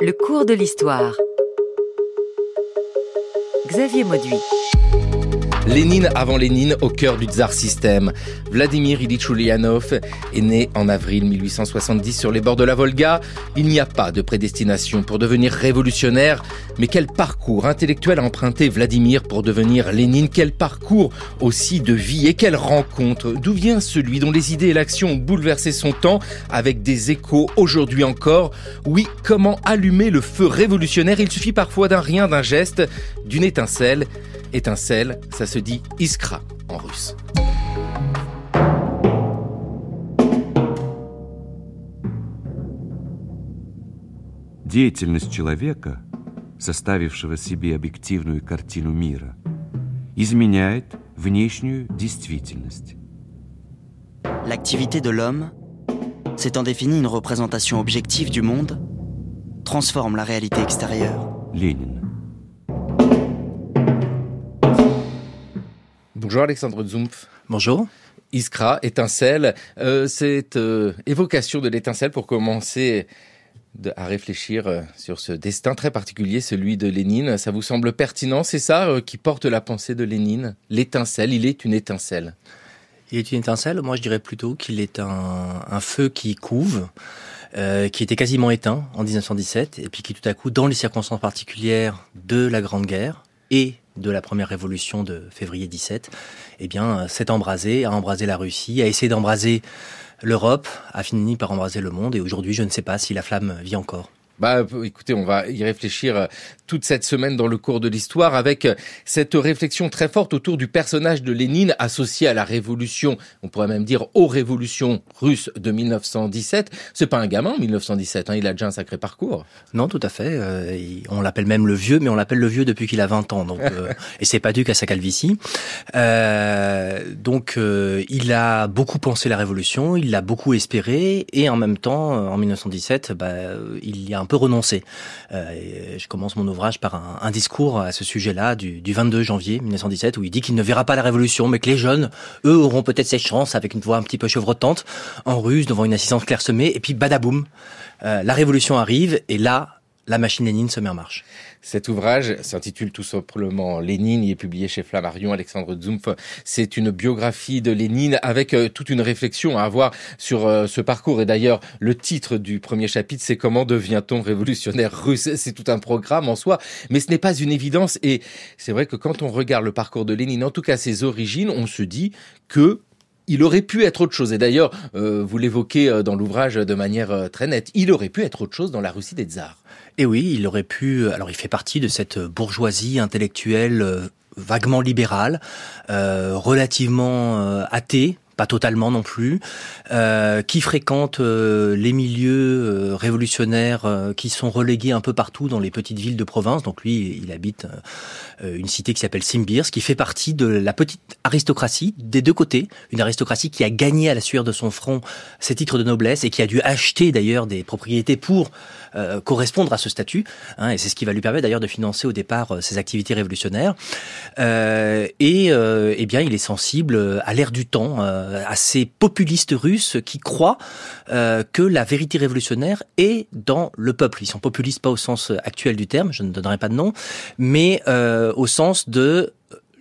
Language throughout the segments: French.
Le cours de l'histoire. Xavier Mauduit. Lénine avant Lénine au cœur du tsar système. Vladimir Ilyich Ulyanov est né en avril 1870 sur les bords de la Volga. Il n'y a pas de prédestination pour devenir révolutionnaire, mais quel parcours intellectuel a emprunté Vladimir pour devenir Lénine? Quel parcours aussi de vie et quelle rencontre? D'où vient celui dont les idées et l'action ont bouleversé son temps avec des échos aujourd'hui encore? Oui, comment allumer le feu révolutionnaire? Il suffit parfois d'un rien, d'un geste, d'une étincelle étincelle, ça se dit iskra en russe. Деятельность человека, составившего себе объективную картину мира, изменяет внешнюю действительность. L'activité de l'homme, s'étant définie une représentation objective du monde, transforme la réalité extérieure. Ленин. Bonjour Alexandre Zumpf. Bonjour. Iskra, étincelle, euh, cette euh, évocation de l'étincelle pour commencer de, à réfléchir euh, sur ce destin très particulier, celui de Lénine, ça vous semble pertinent C'est ça euh, qui porte la pensée de Lénine? L'étincelle, il est une étincelle. Il est une étincelle, moi je dirais plutôt qu'il est un, un, feu qui couve, euh, qui était quasiment éteint en 1917, et puis qui tout à coup, dans les circonstances particulières de la Grande Guerre et de la première révolution de février 17, eh bien, s'est embrasé, a embrasé la Russie, a essayé d'embraser l'Europe, a fini par embraser le monde, et aujourd'hui, je ne sais pas si la flamme vit encore. Bah, écoutez, on va y réfléchir euh, toute cette semaine dans le cours de l'histoire avec euh, cette réflexion très forte autour du personnage de Lénine associé à la révolution, on pourrait même dire aux révolutions russes de 1917. C'est pas un gamin, 1917, hein, il a déjà un sacré parcours. Non, tout à fait. Euh, on l'appelle même le vieux, mais on l'appelle le vieux depuis qu'il a 20 ans, donc euh, et c'est pas dû qu'à sa calvitie. Euh, donc, euh, il a beaucoup pensé la révolution, il l'a beaucoup espéré, et en même temps, en 1917, bah, il y a un peu renoncé. Euh, je commence mon par un, un discours à ce sujet-là du, du, 22 janvier 1917 où il dit qu'il ne verra pas la révolution, mais que les jeunes, eux, auront peut-être cette chance avec une voix un petit peu chevrotante en russe devant une assistance clairsemée. Et puis badaboum, euh, la révolution arrive et là, la machine Lénine se met en marche. Cet ouvrage s'intitule tout simplement Lénine, il est publié chez Flammarion, Alexandre Zumpf. C'est une biographie de Lénine avec euh, toute une réflexion à avoir sur euh, ce parcours. Et d'ailleurs, le titre du premier chapitre, c'est Comment devient-on révolutionnaire russe? C'est tout un programme en soi, mais ce n'est pas une évidence. Et c'est vrai que quand on regarde le parcours de Lénine, en tout cas ses origines, on se dit que il aurait pu être autre chose. Et d'ailleurs, euh, vous l'évoquez dans l'ouvrage de manière très nette, il aurait pu être autre chose dans la Russie des tsars. Et oui, il aurait pu. Alors, il fait partie de cette bourgeoisie intellectuelle vaguement libérale, euh, relativement euh, athée, pas totalement non plus, euh, qui fréquente euh, les milieux euh, révolutionnaires euh, qui sont relégués un peu partout dans les petites villes de province. Donc lui, il habite une cité qui s'appelle Simbirs, qui fait partie de la petite aristocratie des deux côtés, une aristocratie qui a gagné à la sueur de son front ses titres de noblesse et qui a dû acheter d'ailleurs des propriétés pour correspondre à ce statut. Hein, et c'est ce qui va lui permettre d'ailleurs de financer au départ ses activités révolutionnaires. et eh bien, il est sensible à l'ère du temps à ces populistes russes qui croient euh, que la vérité révolutionnaire est dans le peuple. Ils sont populistes pas au sens actuel du terme, je ne donnerai pas de nom, mais euh, au sens de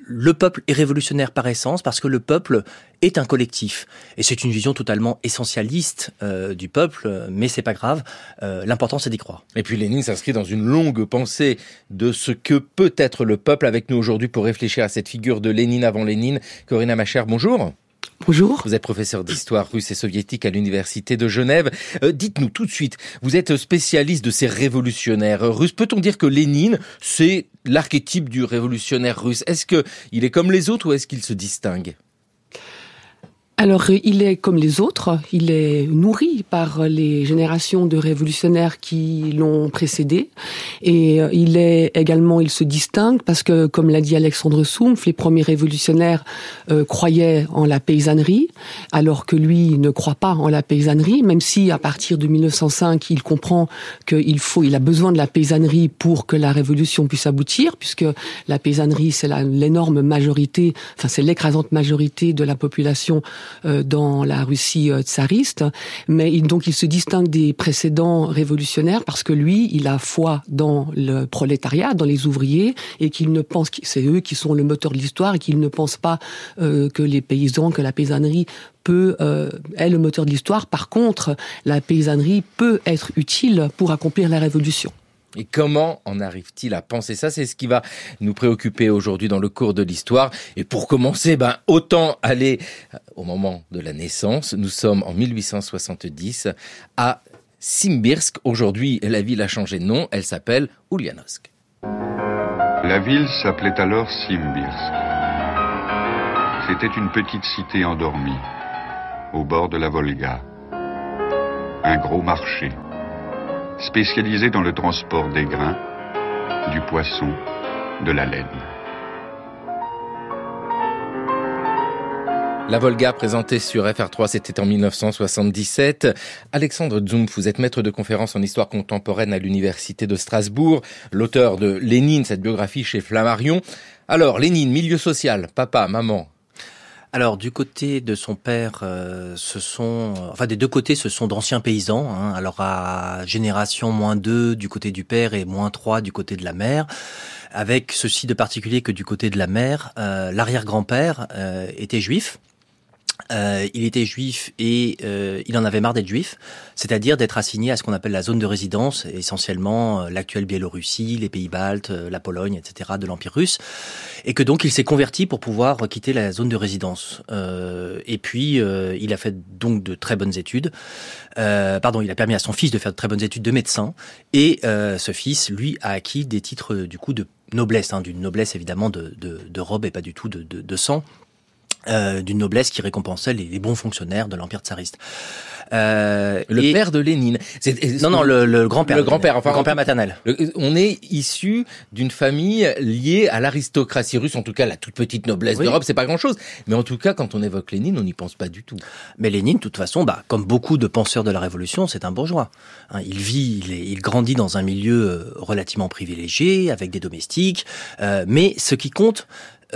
le peuple est révolutionnaire par essence parce que le peuple est un collectif. Et c'est une vision totalement essentialiste euh, du peuple, mais c'est pas grave. Euh, L'important, c'est d'y croire. Et puis Lénine s'inscrit dans une longue pensée de ce que peut être le peuple avec nous aujourd'hui pour réfléchir à cette figure de Lénine avant Lénine. Corinna Macher, bonjour. Bonjour. Vous êtes professeur d'histoire russe et soviétique à l'université de Genève. Euh, Dites-nous tout de suite, vous êtes spécialiste de ces révolutionnaires russes. Peut-on dire que Lénine, c'est l'archétype du révolutionnaire russe? Est-ce qu'il est comme les autres ou est-ce qu'il se distingue? Alors, il est comme les autres, il est nourri par les générations de révolutionnaires qui l'ont précédé, et euh, il est également, il se distingue parce que, comme l'a dit Alexandre Soumf, les premiers révolutionnaires euh, croyaient en la paysannerie, alors que lui ne croit pas en la paysannerie, même si à partir de 1905, il comprend qu'il faut, il a besoin de la paysannerie pour que la révolution puisse aboutir, puisque la paysannerie, c'est l'énorme majorité, enfin c'est l'écrasante majorité de la population dans la Russie tsariste, mais donc il se distingue des précédents révolutionnaires parce que lui, il a foi dans le prolétariat, dans les ouvriers, et qu'il ne pense que c'est eux qui sont le moteur de l'histoire et qu'il ne pense pas que les paysans, que la paysannerie peut euh, est le moteur de l'histoire. Par contre, la paysannerie peut être utile pour accomplir la révolution. Et comment en arrive-t-il à penser ça? C'est ce qui va nous préoccuper aujourd'hui dans le cours de l'histoire. Et pour commencer, ben, autant aller au moment de la naissance. Nous sommes en 1870 à Simbirsk. Aujourd'hui, la ville a changé de nom. Elle s'appelle Ulyanovsk. La ville s'appelait alors Simbirsk. C'était une petite cité endormie au bord de la Volga. Un gros marché, spécialisé dans le transport des grains, du poisson, de la laine. La Volga présentée sur FR3, c'était en 1977. Alexandre Zumf, vous êtes maître de conférence en histoire contemporaine à l'Université de Strasbourg, l'auteur de Lénine, cette biographie chez Flammarion. Alors, Lénine, milieu social, papa, maman, alors du côté de son père, euh, ce sont, enfin des deux côtés, ce sont d'anciens paysans. Hein. alors à génération moins 2 du côté du père et moins 3 du côté de la mère, avec ceci de particulier que du côté de la mère, euh, l'arrière-grand-père euh, était juif. Euh, il était juif et euh, il en avait marre d'être juif, c'est-à-dire d'être assigné à ce qu'on appelle la zone de résidence, essentiellement euh, l'actuelle Biélorussie, les pays baltes, la Pologne, etc., de l'Empire russe, et que donc il s'est converti pour pouvoir quitter la zone de résidence. et puis il a fait donc de très bonnes études. pardon, il a permis à son fils de faire de très bonnes études de médecin, et ce fils, lui, a acquis des titres du coup de noblesse, hein, d'une noblesse évidemment de, de, de, robe et pas du tout de, de sang. Euh, d'une noblesse qui récompensait les, bons fonctionnaires de l'empire tsariste. Euh, le père de Lénine. non, non, le, grand-père. Le grand-père, enfin, grand-père maternel. on est issu d'une famille liée à l'aristocratie russe, en tout cas la toute petite noblesse d'Europe, c'est pas grand-chose. Mais en tout cas, quand on évoque Lénine, on n'y pense pas du tout. Mais Lénine, de toute façon, bah, comme beaucoup de penseurs de la Révolution, c'est un bourgeois. Hein, il vit, il, il, grandit dans un milieu euh, relativement privilégié, avec des domestiques. Euh, mais ce qui compte,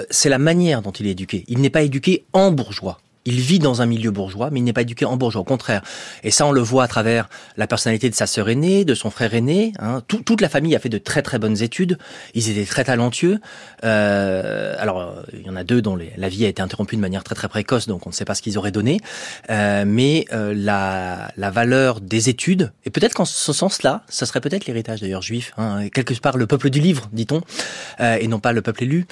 c'est la manière dont il est éduqué. Il n'est pas éduqué en bourgeois. Il vit dans un milieu bourgeois, mais il n'est pas éduqué en bourgeois. Au contraire. Et ça, on le voit à travers la personnalité de sa sœur aînée, de son frère aîné. Hein. toute la famille a fait de très très bonnes études. Ils étaient très talentueux. Euh, alors, il y en a deux dont la vie a été interrompue de manière très très précoce, donc on ne sait pas ce qu'ils auraient donné. Euh, mais euh, la, la valeur des études, et peut-être qu'en ce sens-là, ça serait peut-être l'héritage d'ailleurs juif, hein, quelque part le peuple du livre, dit-on, euh, et non pas le peuple élu.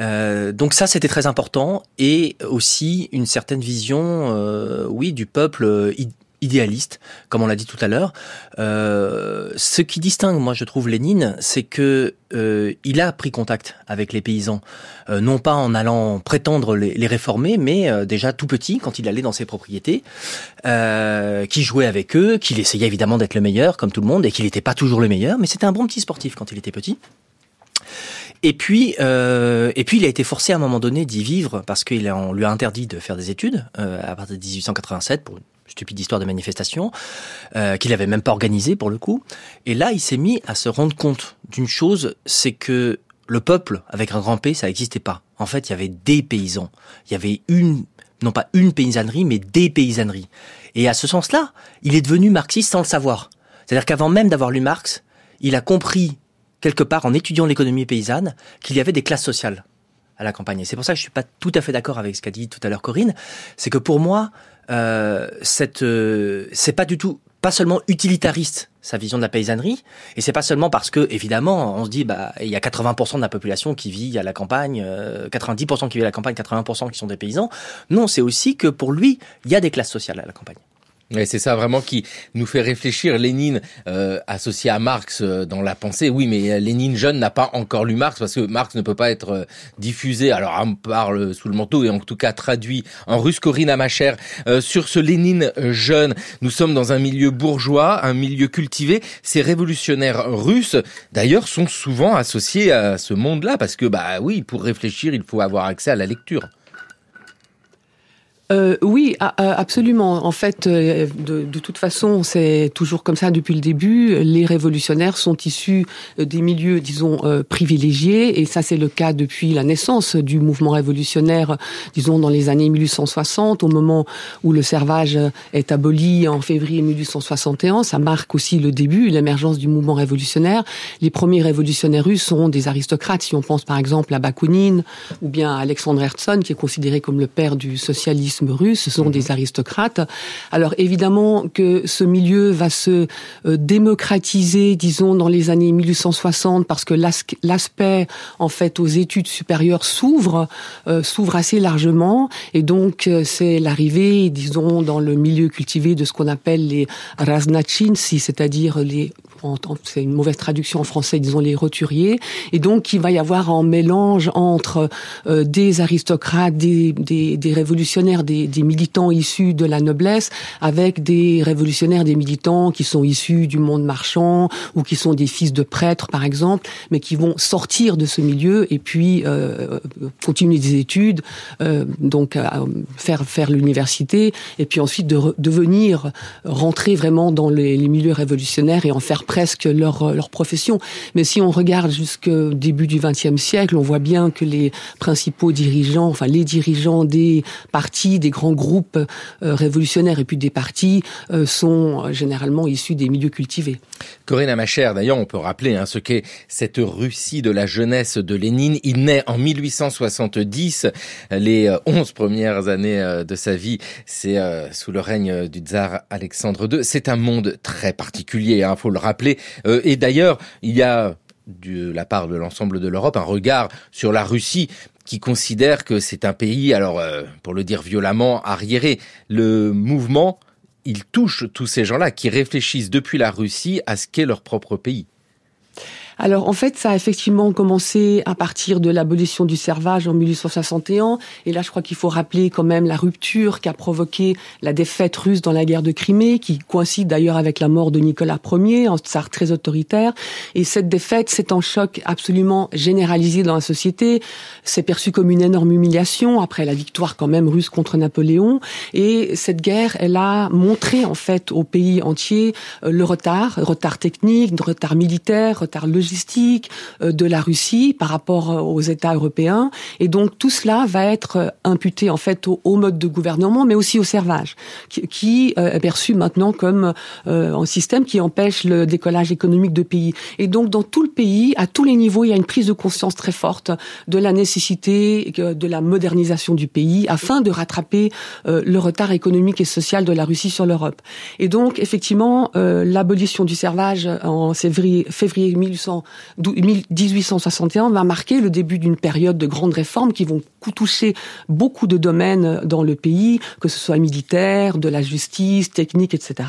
Euh, donc ça, c'était très important, et aussi une certaine vision, euh, oui, du peuple euh, idéaliste, comme on l'a dit tout à l'heure. Euh, ce qui distingue, moi, je trouve Lénine, c'est que il a pris contact avec les paysans, non pas en allant prétendre les, réformer, mais déjà tout petit, quand il allait dans ses propriétés, qui jouait avec eux, qu'il essayait évidemment d'être le meilleur, comme tout le monde, et qu'il n'était pas toujours le meilleur, mais c'était un bon petit sportif quand il était petit. Et puis, euh, et puis, il a été forcé à un moment donné d'y vivre parce qu'on lui a interdit de faire des études euh, à partir de 1887 pour une stupide histoire de manifestation euh, qu'il avait même pas organisée pour le coup. Et là, il s'est mis à se rendre compte d'une chose, c'est que le peuple avec un grand P, ça n'existait pas. En fait, il y avait des paysans. Il y avait une, non pas une paysannerie, mais des paysanneries. Et à ce sens-là, il est devenu marxiste sans le savoir. C'est-à-dire qu'avant même d'avoir lu Marx, il a compris quelque part, en étudiant l'économie paysanne, qu'il y avait des classes sociales à la campagne. Et c'est pour ça que je suis pas tout à fait d'accord avec ce qu'a dit tout à l'heure Corinne. C'est que pour moi, euh, cette, euh, c'est pas du tout, pas seulement utilitariste sa vision de la paysannerie, et c'est pas seulement parce que évidemment on se dit bah il y a 80% de la population qui vit à la campagne, 90% euh, qui vit à la campagne, 80% qui sont des paysans. Non, c'est aussi que pour lui il y a des classes sociales à la campagne. Et c'est ça vraiment qui nous fait réfléchir. Lénine euh, associé à Marx euh, dans la pensée. Oui, mais euh, Lénine jeune n'a pas encore lu Marx parce que Marx ne peut pas être euh, diffusé. Alors on parle sous le manteau et en tout cas traduit en russe. Corinne Amacher sur ce Lénine jeune. Nous sommes dans un milieu bourgeois, un milieu cultivé. Ces révolutionnaires russes, d'ailleurs, sont souvent associés à ce monde-là parce que bah oui, pour réfléchir, il faut avoir accès à la lecture. Euh, oui, absolument. En fait, euh, de, toute façon, c'est toujours comme ça depuis le début. Les révolutionnaires sont issus euh, des milieux, disons, privilégiés, et ça c'est le cas depuis la naissance du mouvement révolutionnaire, disons, dans les années 1860, au moment où le servage est aboli en février 1861. Ça marque aussi le début, l'émergence du mouvement révolutionnaire. Les premiers révolutionnaires russes sont des aristocrates. Si on pense par exemple à Bakounine ou bien à Alexandre Herzen, qui est considéré comme le père du socialisme russe, ce sont des aristocrates. Alors évidemment que ce milieu va se euh, démocratiser, disons, dans les années 1860, parce que l'aspect, en fait, aux études supérieures s'ouvre, euh, s'ouvre assez largement, et donc euh, c'est l'arrivée, disons, dans le milieu cultivé de ce qu'on appelle les raznachinsi, c'est-à-dire les c'est une mauvaise traduction en français, disons les roturiers, et donc il va y avoir un mélange entre euh, des aristocrates, des, des, des révolutionnaires, des, des, militants issus de la noblesse, avec des révolutionnaires, des militants qui sont issus du monde marchand ou qui sont des fils de prêtres, par exemple, mais qui vont sortir de ce milieu et puis euh, continuer des études, euh, donc faire faire l'université, et puis ensuite de, de venir rentrer vraiment dans les, les milieux révolutionnaires et en faire presque leur, leur profession. Mais si on regarde jusqu'au début du XXe siècle, on voit bien que les principaux dirigeants, enfin les dirigeants des partis, des grands groupes euh, révolutionnaires et puis des partis euh, sont généralement issus des milieux cultivés. Corinne ma chère, d'ailleurs, on peut rappeler hein, ce qu'est cette Russie de la jeunesse de Lénine. Il naît en 1870. Les 11 euh, premières années de sa vie, c'est sous le règne du tsar Alexandre II. C'est un monde très particulier, il hein, faut le rappeler euh, et d'ailleurs, il y a de la part de l'ensemble de l'Europe un regard sur la Russie qui considère que c'est un pays, alors euh, pour le dire violemment, arriéré. Le mouvement, il touche tous ces gens-là qui réfléchissent depuis la Russie à ce qu'est leur propre pays. Alors en fait, ça a effectivement commencé à partir de l'abolition du servage en 1861. Et là, je crois qu'il faut rappeler quand même la rupture qu'a provoqué la défaite russe dans la guerre de Crimée, qui coïncide d'ailleurs avec la mort de Nicolas Ier, un tsar très autoritaire. Et cette défaite, c'est un choc absolument généralisé dans la société. C'est perçu comme une énorme humiliation après la victoire quand même russe contre Napoléon. Et cette guerre, elle a montré en fait au pays entier euh, le retard, retard technique, retard militaire, retard logistique logistique euh, de la Russie par rapport euh, aux États européens. Et donc tout cela va être euh, imputé en fait au, mode de gouvernement, mais aussi au servage, qui, est perçu maintenant comme un système qui empêche le décollage économique de pays. Et donc dans tout le pays, à tous les niveaux, il y a une prise de conscience très forte de la nécessité de la modernisation du pays afin de rattraper le retard économique et social de la Russie sur l'Europe. Et donc effectivement, l'abolition du servage en février, février 1800 1861 va marquer le début d'une période de grandes réformes qui vont toucher beaucoup de domaines dans le pays, que ce soit militaire, de la justice, technique, etc.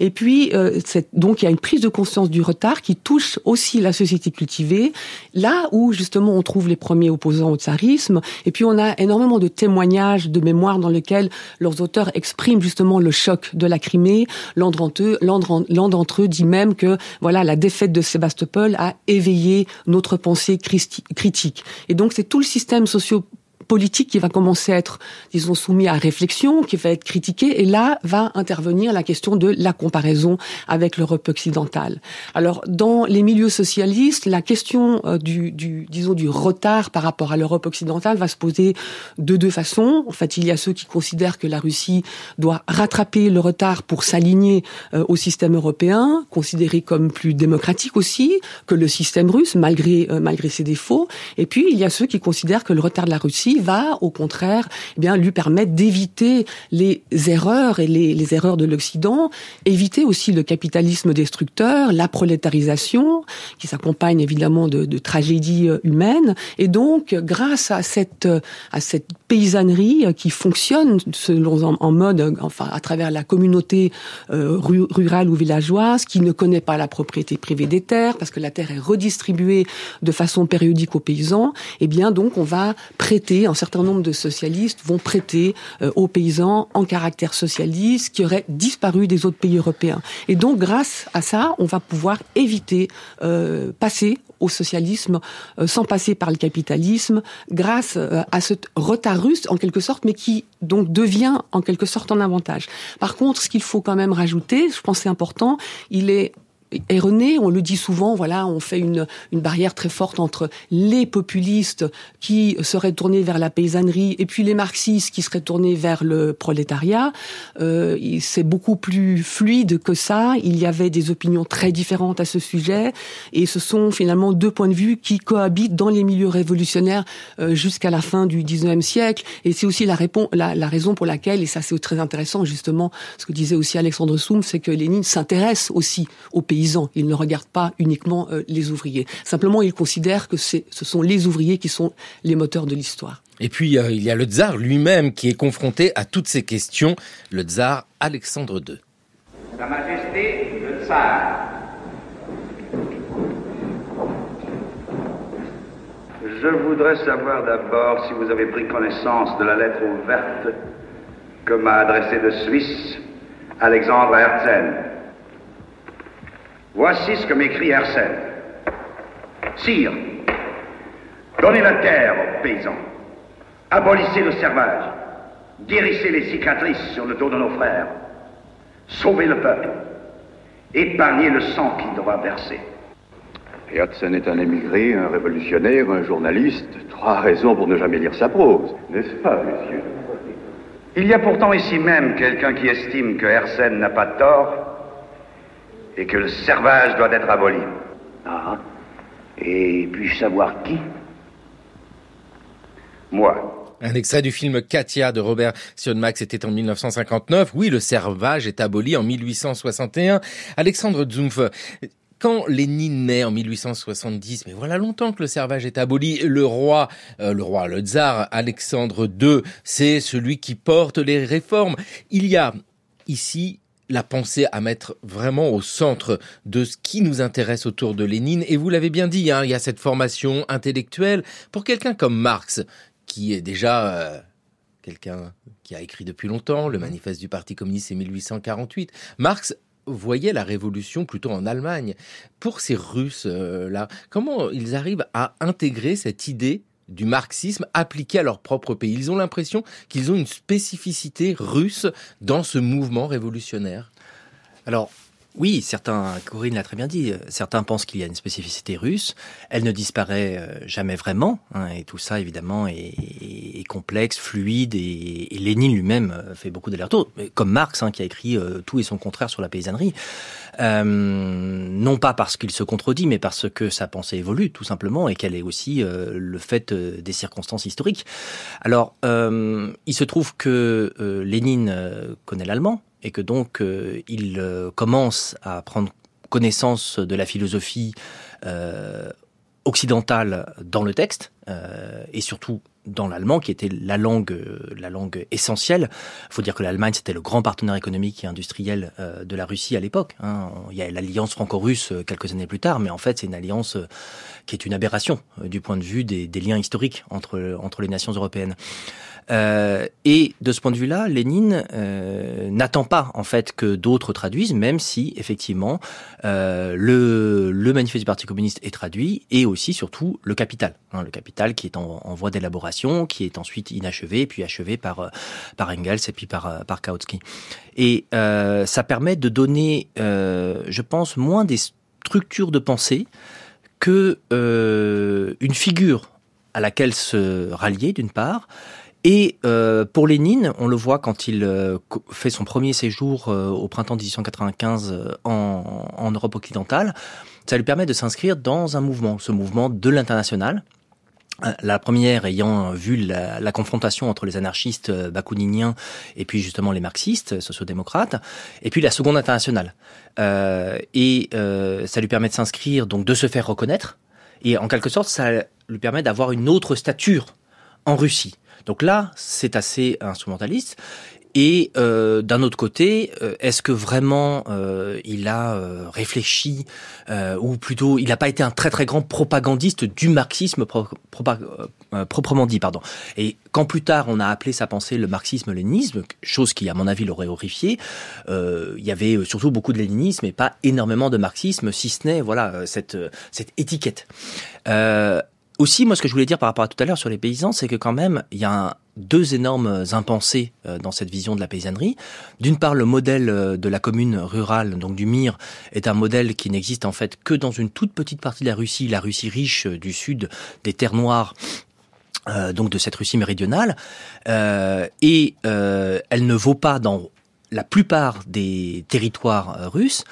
Et puis, euh, donc il y a une prise de conscience du retard qui touche aussi la société cultivée, là où justement on trouve les premiers opposants au tsarisme. Et puis on a énormément de témoignages, de mémoires dans lesquels leurs auteurs expriment justement le choc de la Crimée. L'un d'entre eux dit même que voilà la défaite de Sébastopol a éveillé notre pensée critique. Et donc c'est tout le système socio politique qui va commencer à être, disons, soumis à réflexion, qui va être critiqué, et là va intervenir la question de la comparaison avec l'Europe occidentale. Alors, dans les milieux socialistes, la question euh, du, du, disons, du retard par rapport à l'Europe occidentale va se poser de deux façons. En fait, il y a ceux qui considèrent que la Russie doit rattraper le retard pour s'aligner euh, au système européen, considéré comme plus démocratique aussi que le système russe, malgré, euh, malgré ses défauts. Et puis, il y a ceux qui considèrent que le retard de la Russie va, au contraire, eh bien, lui permettre d'éviter les erreurs et les, les erreurs de l'Occident, éviter aussi le capitalisme destructeur, la prolétarisation, qui s'accompagne évidemment de, de tragédies euh, humaines. Et donc, grâce à cette, euh, à cette paysannerie euh, qui fonctionne selon en, mode, enfin, à travers la communauté rurale ou villageoise, qui ne connaît pas la propriété privée des terres, parce que la terre est redistribuée de façon périodique aux paysans, eh bien, donc, on va prêter un certain nombre de socialistes vont prêter aux paysans en caractère socialiste qui aurait disparu des autres pays européens. Et donc, grâce à ça, on va pouvoir éviter passer au socialisme sans passer par le capitalisme, grâce à ce retard russe en quelque sorte, mais qui donc devient en quelque sorte un avantage. Par contre, ce qu'il faut quand même rajouter, je pense c'est important, il est erroné. On le dit souvent, voilà, on fait une, une barrière très forte entre les populistes qui seraient tournés vers la paysannerie et puis les marxistes qui seraient tournés vers le prolétariat. Euh, c'est beaucoup plus fluide que ça. Il y avait des opinions très différentes à ce sujet et ce sont finalement deux points de vue qui cohabitent dans les milieux révolutionnaires euh, jusqu'à la fin du 19e siècle. Et c'est aussi la, la, la, raison pour laquelle, et ça c'est très intéressant justement, ce que disait aussi Alexandre Soum, c'est que Lénine s'intéresse aussi aux pays il ne regarde pas uniquement euh, les ouvriers. Simplement, il considère que ce sont les ouvriers qui sont les moteurs de l'histoire. Et puis, euh, il y a le tsar lui-même qui est confronté à toutes ces questions, le tsar Alexandre II. Sa Majesté, le tsar. Je voudrais savoir d'abord si vous avez pris connaissance de la lettre ouverte que m'a adressée de Suisse Alexandre Herzen. Voici ce que m'écrit Arsène. Sire, donnez la terre aux paysans, abolissez le servage, guérissez les cicatrices sur le dos de nos frères, sauvez le peuple, épargnez le sang qu'il devra verser. Herzen est un émigré, un révolutionnaire, un journaliste. Trois raisons pour ne jamais lire sa prose, n'est-ce pas, monsieur? Il y a pourtant ici même quelqu'un qui estime que Herzen n'a pas tort et que le servage doit être aboli. Ah, et puis-je savoir qui? Moi. Un extrait du film Katia de Robert Sionmax était en 1959. Oui, le servage est aboli en 1861. Alexandre Zumf, quand Lénine naît en 1870, mais voilà longtemps que le servage est aboli, le roi, euh, le roi, le tsar Alexandre II, c'est celui qui porte les réformes. Il y a ici la pensée à mettre vraiment au centre de ce qui nous intéresse autour de Lénine. Et vous l'avez bien dit, hein, il y a cette formation intellectuelle. Pour quelqu'un comme Marx, qui est déjà euh, quelqu'un qui a écrit depuis longtemps, le manifeste du Parti communiste c'est 1848, Marx voyait la révolution plutôt en Allemagne. Pour ces Russes-là, comment ils arrivent à intégrer cette idée du marxisme appliqué à leur propre pays. Ils ont l'impression qu'ils ont une spécificité russe dans ce mouvement révolutionnaire. Alors, oui, certains, Corinne l'a très bien dit, certains pensent qu'il y a une spécificité russe. Elle ne disparaît euh, jamais vraiment, hein, et tout ça évidemment est, complexe, fluide, et, Lénine lui-même euh, fait beaucoup d'allers-retours, comme Marx hein, qui a écrit euh, tout et son contraire sur la paysannerie. non pas parce qu'il se contredit, mais parce que sa pensée évolue tout simplement, et qu'elle est aussi le fait des circonstances historiques. Alors, il se trouve que Lénine connaît l'allemand, et que donc euh, il euh, commence à prendre connaissance de la philosophie euh, occidentale dans le texte et surtout dans l'allemand, qui était la langue, la langue essentielle. Il faut dire que l'Allemagne, c'était le grand partenaire économique et industriel de la Russie à l'époque. Hein. Il y a l'alliance franco-russe quelques années plus tard, mais en fait, c'est une alliance qui est une aberration du point de vue des, des liens historiques entre, entre les nations européennes. Euh, et de ce point de vue-là, Lénine euh, n'attend pas en fait que d'autres traduisent, même si effectivement euh, le, le, manifeste du Parti communiste est traduit, et aussi surtout le Capital, hein, le Capital qui est en, en voie d'élaboration, qui est ensuite inachevé, puis achevé par euh, par Engels et puis par euh, par Kautsky. Et ça permet de donner, je pense, moins des structures de pensée que une figure à laquelle se rallier d'une part, et euh, pour Lénine, on le voit quand il euh, fait son premier séjour euh, au printemps 1895 en, en, Europe occidentale, ça lui permet de s'inscrire dans un mouvement, ce mouvement de l'international. La première ayant vu la, la, confrontation entre les anarchistes bakouniniens et puis justement les marxistes, sociodémocrates, et puis la seconde internationale. et ça lui permet de s'inscrire, donc de se faire reconnaître, et en quelque sorte, ça lui permet d'avoir une autre stature en Russie. Donc là, c'est assez instrumentaliste. Et euh, d'un autre côté, euh, est-ce que vraiment euh, il a euh, réfléchi, ou plutôt il n'a pas été un très très grand propagandiste du marxisme proprement dit, pardon. Et quand plus tard on a appelé sa pensée le marxisme-léninisme, chose qui à mon avis l'aurait horrifié, il y avait surtout beaucoup de léninisme et pas énormément de marxisme, si ce n'est voilà cette cette étiquette. Aussi, moi, ce que je voulais dire par rapport à tout à l'heure sur les paysans, c'est que quand même, il y a deux énormes impensés euh, dans cette vision de la paysannerie. D'une part, le modèle euh, de la commune rurale, donc du Mir, est un modèle qui n'existe en fait que dans une toute petite partie de la Russie, la Russie riche euh, du sud des terres noires. donc de cette Russie méridionale, et elle ne vaut pas dans la plupart des territoires russes.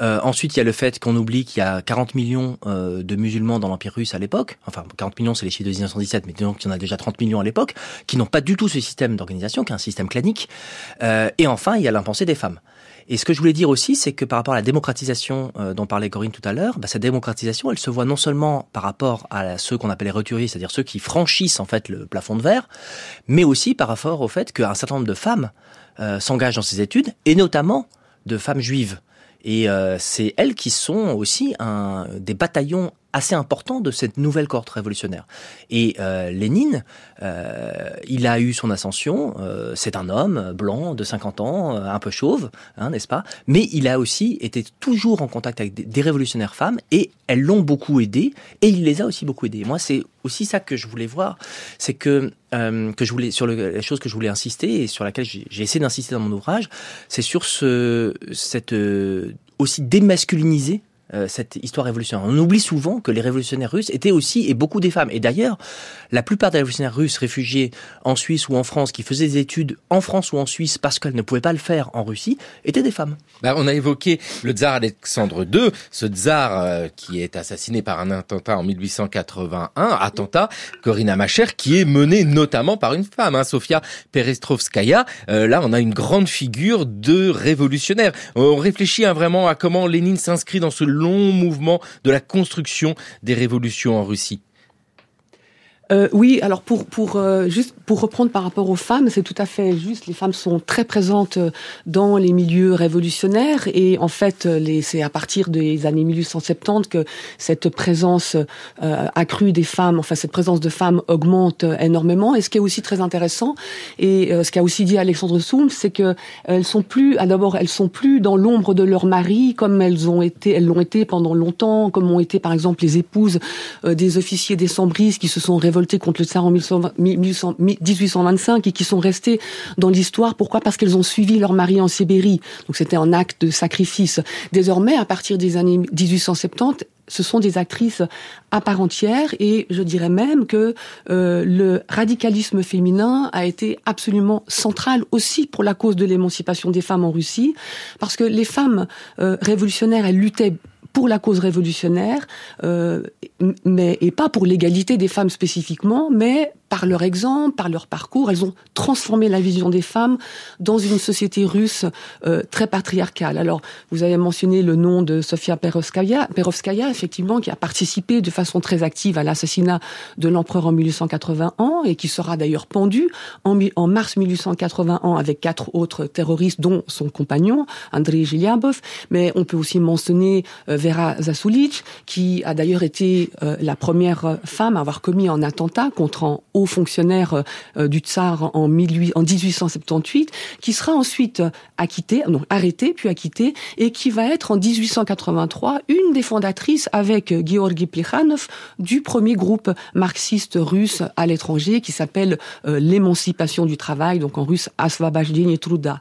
Euh, ensuite, il y a le fait qu'on oublie qu'il y a 40 millions euh, de musulmans dans l'Empire russe à l'époque. Enfin, 40 millions, c'est les chiffres de 1917, mais disons qu'il y en a déjà 30 millions à l'époque, qui n'ont pas du tout ce système d'organisation, qui est un système clanique. Euh, et enfin, il y a l'impensé des femmes. Et ce que je voulais dire aussi, c'est que par rapport à la démocratisation euh, dont parlait Corinne tout à l'heure, bah, cette démocratisation, elle se voit non seulement par rapport à ceux qu'on appelle les roturiers, c'est-à-dire ceux qui franchissent en fait le plafond de verre, mais aussi par rapport au fait qu'un certain nombre de femmes euh, s'engagent dans ces études, et notamment de femmes juives. Et euh, c'est elles qui sont aussi un, des bataillons assez importants de cette nouvelle cohorte révolutionnaire. Et euh, Lénine, euh, il a eu son ascension, euh, c'est un homme blanc de 50 ans, euh, un peu chauve, hein, n'est-ce pas? Mais il a aussi été toujours en contact avec des, révolutionnaires femmes, et elles l'ont beaucoup aidé, et il les a aussi beaucoup aidés. Moi, c'est aussi ça que je voulais voir, c'est que euh, que je voulais sur le, la chose que je voulais insister et sur laquelle j'ai j'ai essayé d'insister dans mon ouvrage, c'est sur ce cette euh, aussi démasculiniser euh, cette histoire révolutionnaire. On oublie souvent que les révolutionnaires russes étaient aussi, et beaucoup des femmes. Et d'ailleurs, la plupart des révolutionnaires russes réfugiés en Suisse ou en France, qui faisaient des études en France ou en Suisse parce qu'elles ne pouvaient pas le faire en Russie, étaient des femmes. Bah, on a évoqué le tsar Alexandre II, ce tsar euh, qui est assassiné par un attentat en 1881, attentat Corina Macher, qui est mené notamment par une femme, hein, Sofia Perestrovskaya. Euh, là, on a une grande figure de révolutionnaire. On réfléchit hein, vraiment à comment Lénine s'inscrit dans ce long mouvement de la construction des révolutions en Russie. Euh, oui, alors pour pour euh, juste pour reprendre par rapport aux femmes, c'est tout à fait juste. Les femmes sont très présentes euh, dans les milieux révolutionnaires et en fait, euh, c'est à partir des années 1870 que cette présence euh, accrue des femmes, enfin cette présence de femmes augmente euh, énormément. Et ce qui est aussi très intéressant et ce qu'a aussi dit Alexandre Soum, c'est que elles sont plus, ah, d'abord, elles sont plus dans l'ombre de leur mari comme elles ont été, elles l'ont été pendant longtemps, comme ont été par exemple les épouses des officiers décembristes qui se sont révoltés contre le tsar en 1820 1800 1825 et qui sont restés dans l'histoire. Pourquoi? Parce qu'elles ont suivi leur mari en Sibérie. Donc c'était un acte de sacrifice. Désormais, à partir des années 1870, ce sont des actrices à part entière et je dirais même que euh, le radicalisme féminin a été absolument central aussi pour la cause de l'émancipation des femmes en Russie parce que les femmes euh, révolutionnaires elles luttaient pour la cause révolutionnaire, euh, mais et pas pour l'égalité des femmes spécifiquement, mais par leur exemple, par leur parcours, elles ont transformé la vision des femmes dans une société russe euh, très patriarcale. Alors, vous avez mentionné le nom de Sofia Perovskaya, Perovskaya, effectivement, qui a participé de façon très active à l'assassinat de l'empereur en 1881 et qui sera d'ailleurs pendu en, en, mars 1881 avec quatre autres terroristes, dont son compagnon, Andrei Zhiliabov. Mais on peut aussi mentionner euh, Vera Zasulich, qui a d'ailleurs été euh, la première femme à avoir commis un attentat contre un fonctionnaire euh, du tsar en, 18, en 1878, qui sera ensuite acquitté, non, arrêté puis acquitté, et qui va être en 1883 une des fondatrices avec Georgi Plekhanov du premier groupe marxiste russe à l'étranger qui s'appelle euh, l'émancipation du travail, donc en russe Asvabajdienie Truda.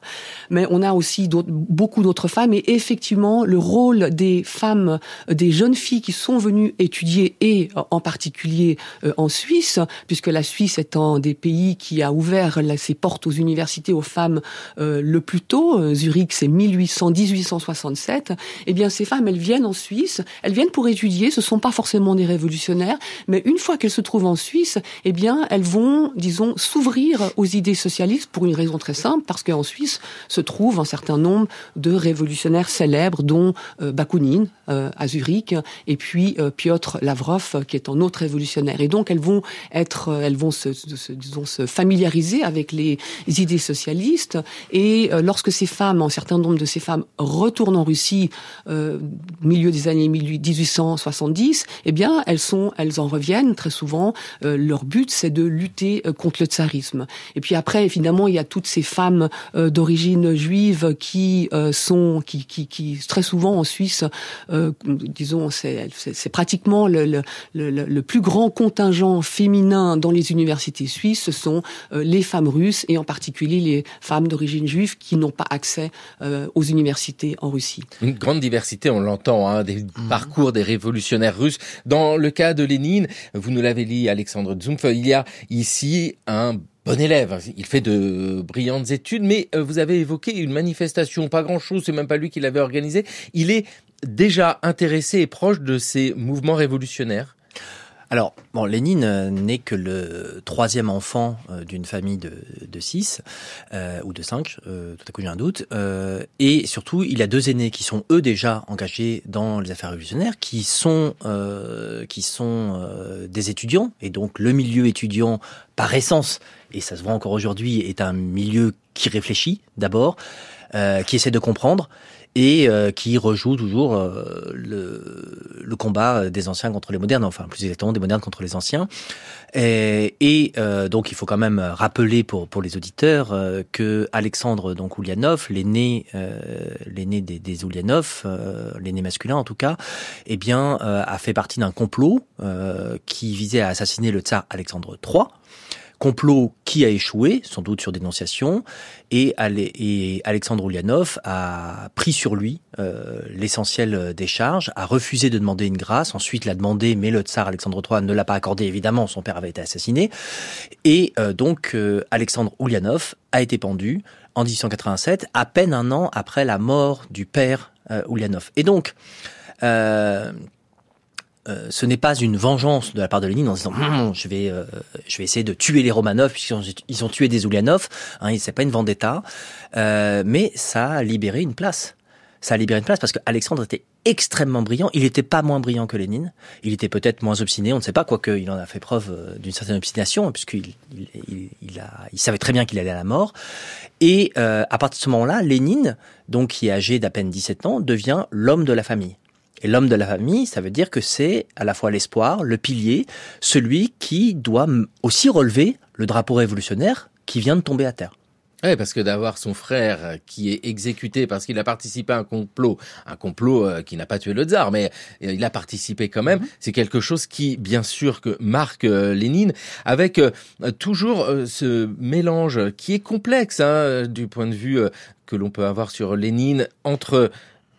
Mais on a aussi beaucoup d'autres femmes et effectivement le rôle des femmes, des jeunes filles qui sont venues étudier et en particulier euh, en Suisse, puisque la Suisse étant des pays qui a ouvert ses portes aux universités aux femmes euh, le plus tôt, euh, Zurich c'est 1800-1867, eh bien ces femmes elles viennent en Suisse, elles viennent pour étudier, ce sont pas forcément des révolutionnaires, mais une fois qu'elles se trouvent en Suisse, eh bien elles vont, disons, s'ouvrir aux idées socialistes pour une raison très simple, parce qu'en Suisse se trouve un certain nombre de révolutionnaires célèbres, dont euh, Bakounine à Zurich, et puis Piotr Lavrov, qui est un autre révolutionnaire. Et donc elles vont être, elles vont se, disons, se familiariser avec les idées socialistes. Et lorsque ces femmes, un certain nombre de ces femmes retournent en Russie, euh, milieu des années 1870, eh bien elles sont, elles en reviennent très souvent. leur but, c'est de lutter contre le tsarisme. Et puis après, évidemment, il y a toutes ces femmes d'origine juive qui sont, qui, qui, qui très souvent en Suisse, euh, disons, c'est pratiquement le, le, le, le, plus grand contingent féminin dans les universités suisses, ce sont euh, les femmes russes et en particulier les femmes d'origine juive qui n'ont pas accès euh, aux universités en Russie. Une grande diversité, on l'entend, hein, des mmh. parcours des révolutionnaires russes. Dans le cas de Lénine, vous nous l'avez dit, Alexandre Zumf, il y a ici un bon élève. Il fait de brillantes études, mais euh, vous avez évoqué une manifestation, pas grand-chose, c'est même pas lui qui l'avait organisée. Il est déjà intéressé et proche de ces mouvements révolutionnaires alors, bon, Lénine euh, n'est que le troisième enfant euh, d'une famille de, six euh, ou de cinq, tout à coup j'ai un doute. Et surtout, il a deux aînés qui sont eux déjà engagés dans les affaires révolutionnaires, qui sont qui sont des étudiants. Et donc, le milieu étudiant, par essence, et ça se voit encore aujourd'hui, est un milieu qui réfléchit d'abord, qui essaie de comprendre et euh, qui rejoue toujours euh, le, le, combat des anciens contre les modernes, enfin plus exactement des modernes contre les anciens. Et, euh, donc il faut quand même rappeler pour pour les auditeurs que Alexandre donc Oulianov, l'aîné l'aîné des, des Oulianov, l'aîné masculin en tout cas, eh bien a fait partie d'un complot qui visait à assassiner le tsar Alexandre III complot qui a échoué, sans doute sur dénonciation, et, Alexandre Oulianov a pris sur lui euh, l'essentiel des charges, a refusé de demander une grâce, ensuite l'a demandé, mais le tsar Alexandre III ne l'a pas accordé, évidemment, son père avait été assassiné, et euh, donc euh, Alexandre Oulianov a été pendu en 1887, à peine un an après la mort du père Oulianov. Et donc, euh, ce n'est pas une vengeance de la part de Lénine en disant hum, je vais euh, je vais essayer de tuer les Romanov puisqu'ils ont, tué des Oulianov. Hein, c'est pas une vendetta, euh, mais ça a libéré une place. Ça a libéré une place parce qu'Alexandre était extrêmement brillant. Il n'était pas moins brillant que Lénine. Il était peut-être moins obstiné. On ne sait pas, quoique il en a fait preuve d'une certaine obstination, puisqu'il il, il, a, il savait très bien qu'il allait à la mort. Et à partir de ce moment-là, Lénine, donc qui est âgé d'à peine 17 ans, devient l'homme de la famille. Et l'homme de la famille, ça veut dire que c'est à la fois l'espoir, le pilier, celui qui doit aussi relever le drapeau révolutionnaire qui vient de tomber à terre. Oui, parce que d'avoir son frère qui est exécuté parce qu'il a participé à un complot, un complot euh, qui n'a pas tué le tsar, mais euh, il a participé quand même, mhm. c'est quelque chose qui, bien sûr, que marque euh, Lénine, avec toujours ce mélange qui est complexe hein, du point de vue que l'on peut avoir sur Lénine entre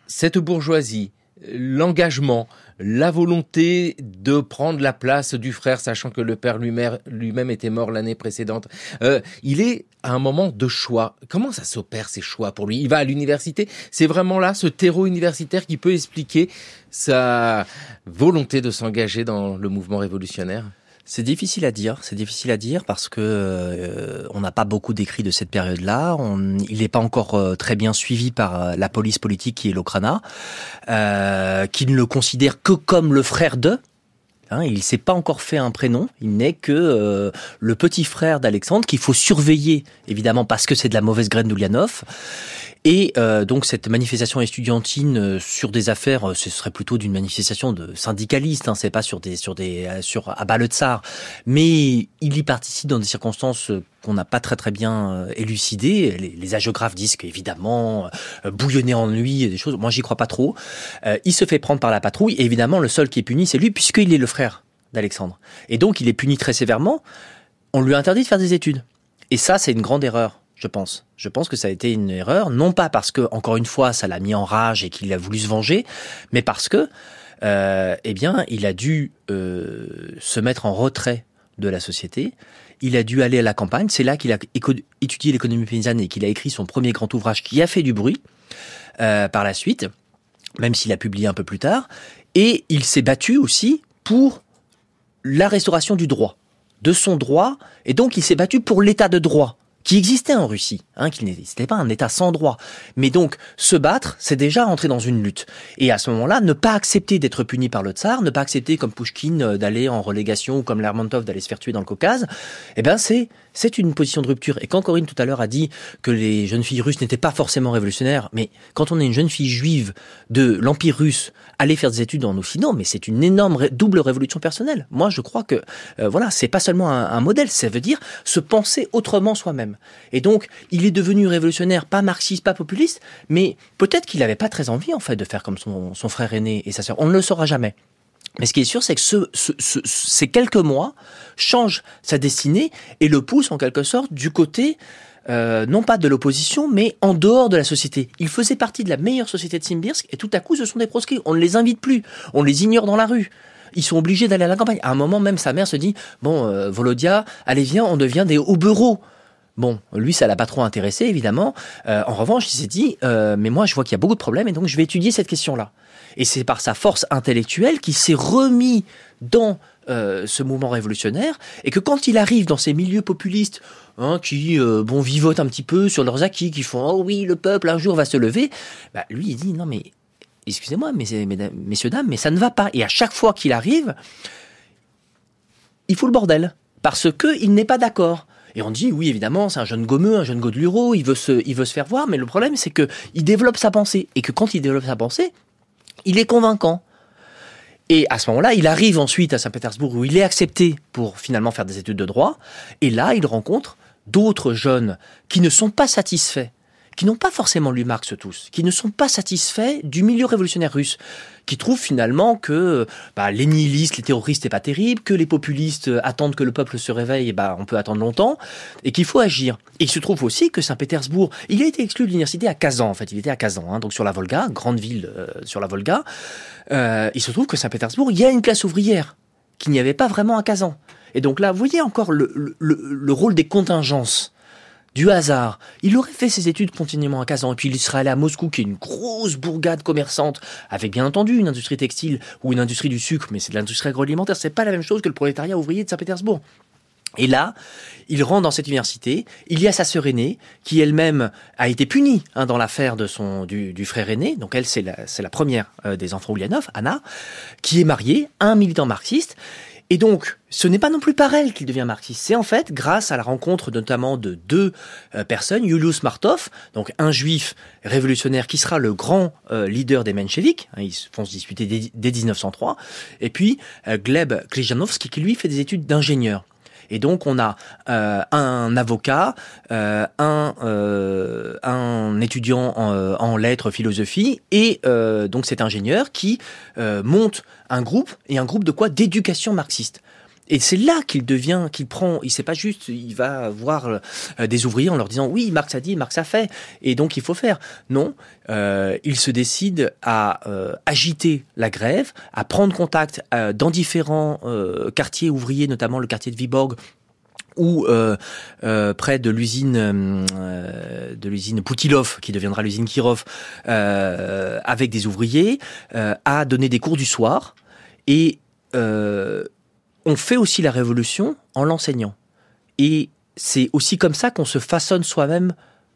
cette bourgeoisie, l'engagement, la volonté de prendre la place du frère, sachant que le père lui-même était mort l'année précédente. Euh, il est à un moment de choix. Comment ça s'opère ces choix pour lui? Il va à l'université? C'est vraiment là, ce terreau universitaire qui peut expliquer sa volonté de s'engager dans le mouvement révolutionnaire? C'est difficile à dire. C'est difficile à dire parce que euh, on n'a pas beaucoup d'écrits de cette période-là. il n'est pas encore euh, très bien suivi par euh, la police politique qui est l'Okrana, qui ne le considère que comme le frère de. Hein, il s'est pas encore fait un prénom. Il n'est que le petit frère d'Alexandre qu'il faut surveiller, évidemment parce que c'est de la mauvaise graine d'Oulianov. Et euh, donc cette manifestation estudiantine euh, sur des affaires, euh, ce serait plutôt d'une manifestation de syndicalistes, hein, c'est pas sur des sur des sur à bas le tsar, mais il y participe dans des circonstances qu'on n'a pas très très bien élucidées. Les, les hagiographes disent qu'évidemment bouillonner en lui des choses. Moi j'y crois pas trop. il se fait prendre par la patrouille et évidemment le seul qui est puni c'est lui puisqu'il est le frère d'Alexandre. Et donc il est puni très sévèrement. On lui interdit de faire des études. Et ça c'est une grande erreur je pense. Je pense que ça a été une erreur, non pas parce que, encore une fois, ça l'a mis en rage et qu'il a voulu se venger, mais parce que, euh, eh bien, il a dû euh, se mettre en retrait de la société. Il a dû aller à la campagne. C'est là qu'il a étudié l'économie paysanne et qu'il a écrit son premier grand ouvrage qui a fait du bruit euh, par la suite, même s'il a publié un peu plus tard. Et il s'est battu aussi pour la restauration du droit, de son droit, et donc il s'est battu pour l'état de droit qui existait en Russie. Hein, qu'il n'était pas un État sans droit. Mais donc, se battre, c'est déjà entrer dans une lutte. Et à ce moment-là, ne pas accepter d'être puni par le tsar, ne pas accepter comme Pushkin euh, d'aller en relégation ou comme Lermontov d'aller se faire tuer dans le Caucase, eh ben c'est c'est une position de rupture. Et quand Corinne tout à l'heure a dit que les jeunes filles russes n'étaient pas forcément révolutionnaires, mais quand on est une jeune fille juive de l'Empire russe, aller faire des études en Occident, mais c'est une énorme double révolution personnelle. Moi, je crois que euh, voilà, c'est pas seulement un, un, modèle, ça veut dire se penser autrement soi-même. Et donc, il devenu révolutionnaire, pas marxiste, pas populiste, mais peut-être qu'il n'avait pas très envie en fait de faire comme son, frère aîné et sa sœur. On ne le saura jamais. Mais ce qui est sûr, c'est que ce, ce, ce, ces quelques mois changent sa destinée et le poussent en quelque sorte du côté euh, non pas de l'opposition, mais en dehors de la société. Il faisait partie de la meilleure société de Simbirsk et tout à coup, ce sont des proscrits. On ne les invite plus, on les ignore dans la rue. Ils sont obligés d'aller à la campagne. À un moment même, sa mère se dit bon, euh, Volodia, allez viens, on devient des hauts bureaux. Bon, lui, ça l'a pas trop intéressé, évidemment. Euh, en revanche, il s'est dit, euh, mais moi, je vois qu'il y a beaucoup de problèmes, et donc je vais étudier cette question-là. Et c'est par sa force intellectuelle qu'il s'est remis dans euh, ce mouvement révolutionnaire, et que quand il arrive dans ces milieux populistes, hein, qui bon vivotent un petit peu sur leurs acquis, qui font oh oui, le peuple un jour va se lever, bah, lui il dit non mais excusez-moi, messieurs dames, mais ça ne va pas. Et à chaque fois qu'il arrive, il fout le bordel parce que il n'est pas d'accord. Et on dit, oui, évidemment, c'est un jeune gommeux, un jeune godeluro, il veut se, il veut se faire voir, mais le problème, c'est que il développe sa pensée. Et que quand il développe sa pensée, il est convaincant. Et à ce moment-là, il arrive ensuite à Saint-Pétersbourg où il est accepté pour finalement faire des études de droit. Et là, il rencontre d'autres jeunes qui ne sont pas satisfaits qui n'ont pas forcément lu Marx tous, qui ne sont pas satisfaits du milieu révolutionnaire russe, qui trouvent finalement que bah, les nihilistes, les terroristes, c'est pas terrible, que les populistes attendent que le peuple se réveille, et bah, on peut attendre longtemps, et qu'il faut agir. Et il se trouve aussi que Saint-Pétersbourg, il a été exclu de l'université à Kazan, en fait, il était à Kazan, hein, donc sur la Volga, grande ville euh, sur la Volga. Euh, il se trouve que Saint-Pétersbourg, il y a une classe ouvrière qu'il n'y avait pas vraiment à Kazan. Et donc là, vous voyez encore le, le, le rôle des contingences du hasard. Il aurait fait ses études continuellement à Kazan, et puis il serait allé à Moscou, qui est une grosse bourgade commerçante, avec bien entendu une industrie textile ou une industrie du sucre, mais c'est de l'industrie agroalimentaire, c'est pas la même chose que le prolétariat ouvrier de Saint-Pétersbourg. Et là, il rentre dans cette université. Il y a sa sœur aînée qui elle-même a été punie hein, dans l'affaire de son du, du, frère aîné. Donc elle, c'est la, la première euh, des enfants Oulianov, Anna, qui est mariée à un militant marxiste. Et donc, ce n'est pas non plus par elle qu'il devient marxiste. C'est en fait grâce à la rencontre notamment de deux euh, personnes, Julius Martov, donc un juif révolutionnaire qui sera le grand euh, leader des mencheviks, hein, ils vont se disputer dès, dès 1903, et puis euh, Gleb Klijanovski qui lui fait des études d'ingénieur. Et donc on a euh, un avocat, euh, un, euh, un étudiant en, en, lettres, philosophie, et donc cet ingénieur qui monte un groupe, et un groupe de quoi? D'éducation marxiste. Et c'est là qu'il devient, qu'il prend, il sait pas juste, il va voir des ouvriers en leur disant oui, Marx a dit, Marx a fait, et donc il faut faire. Non, euh, il se décide à euh, agiter la grève, à prendre contact euh, dans différents quartiers ouvriers, notamment le quartier de Viborg, ou euh, euh, près de l'usine euh, de l'usine Poutilov qui deviendra l'usine Kirov avec des ouvriers a donné des cours du soir et on fait aussi la révolution en l'enseignant et c'est aussi comme ça qu'on se façonne soi-même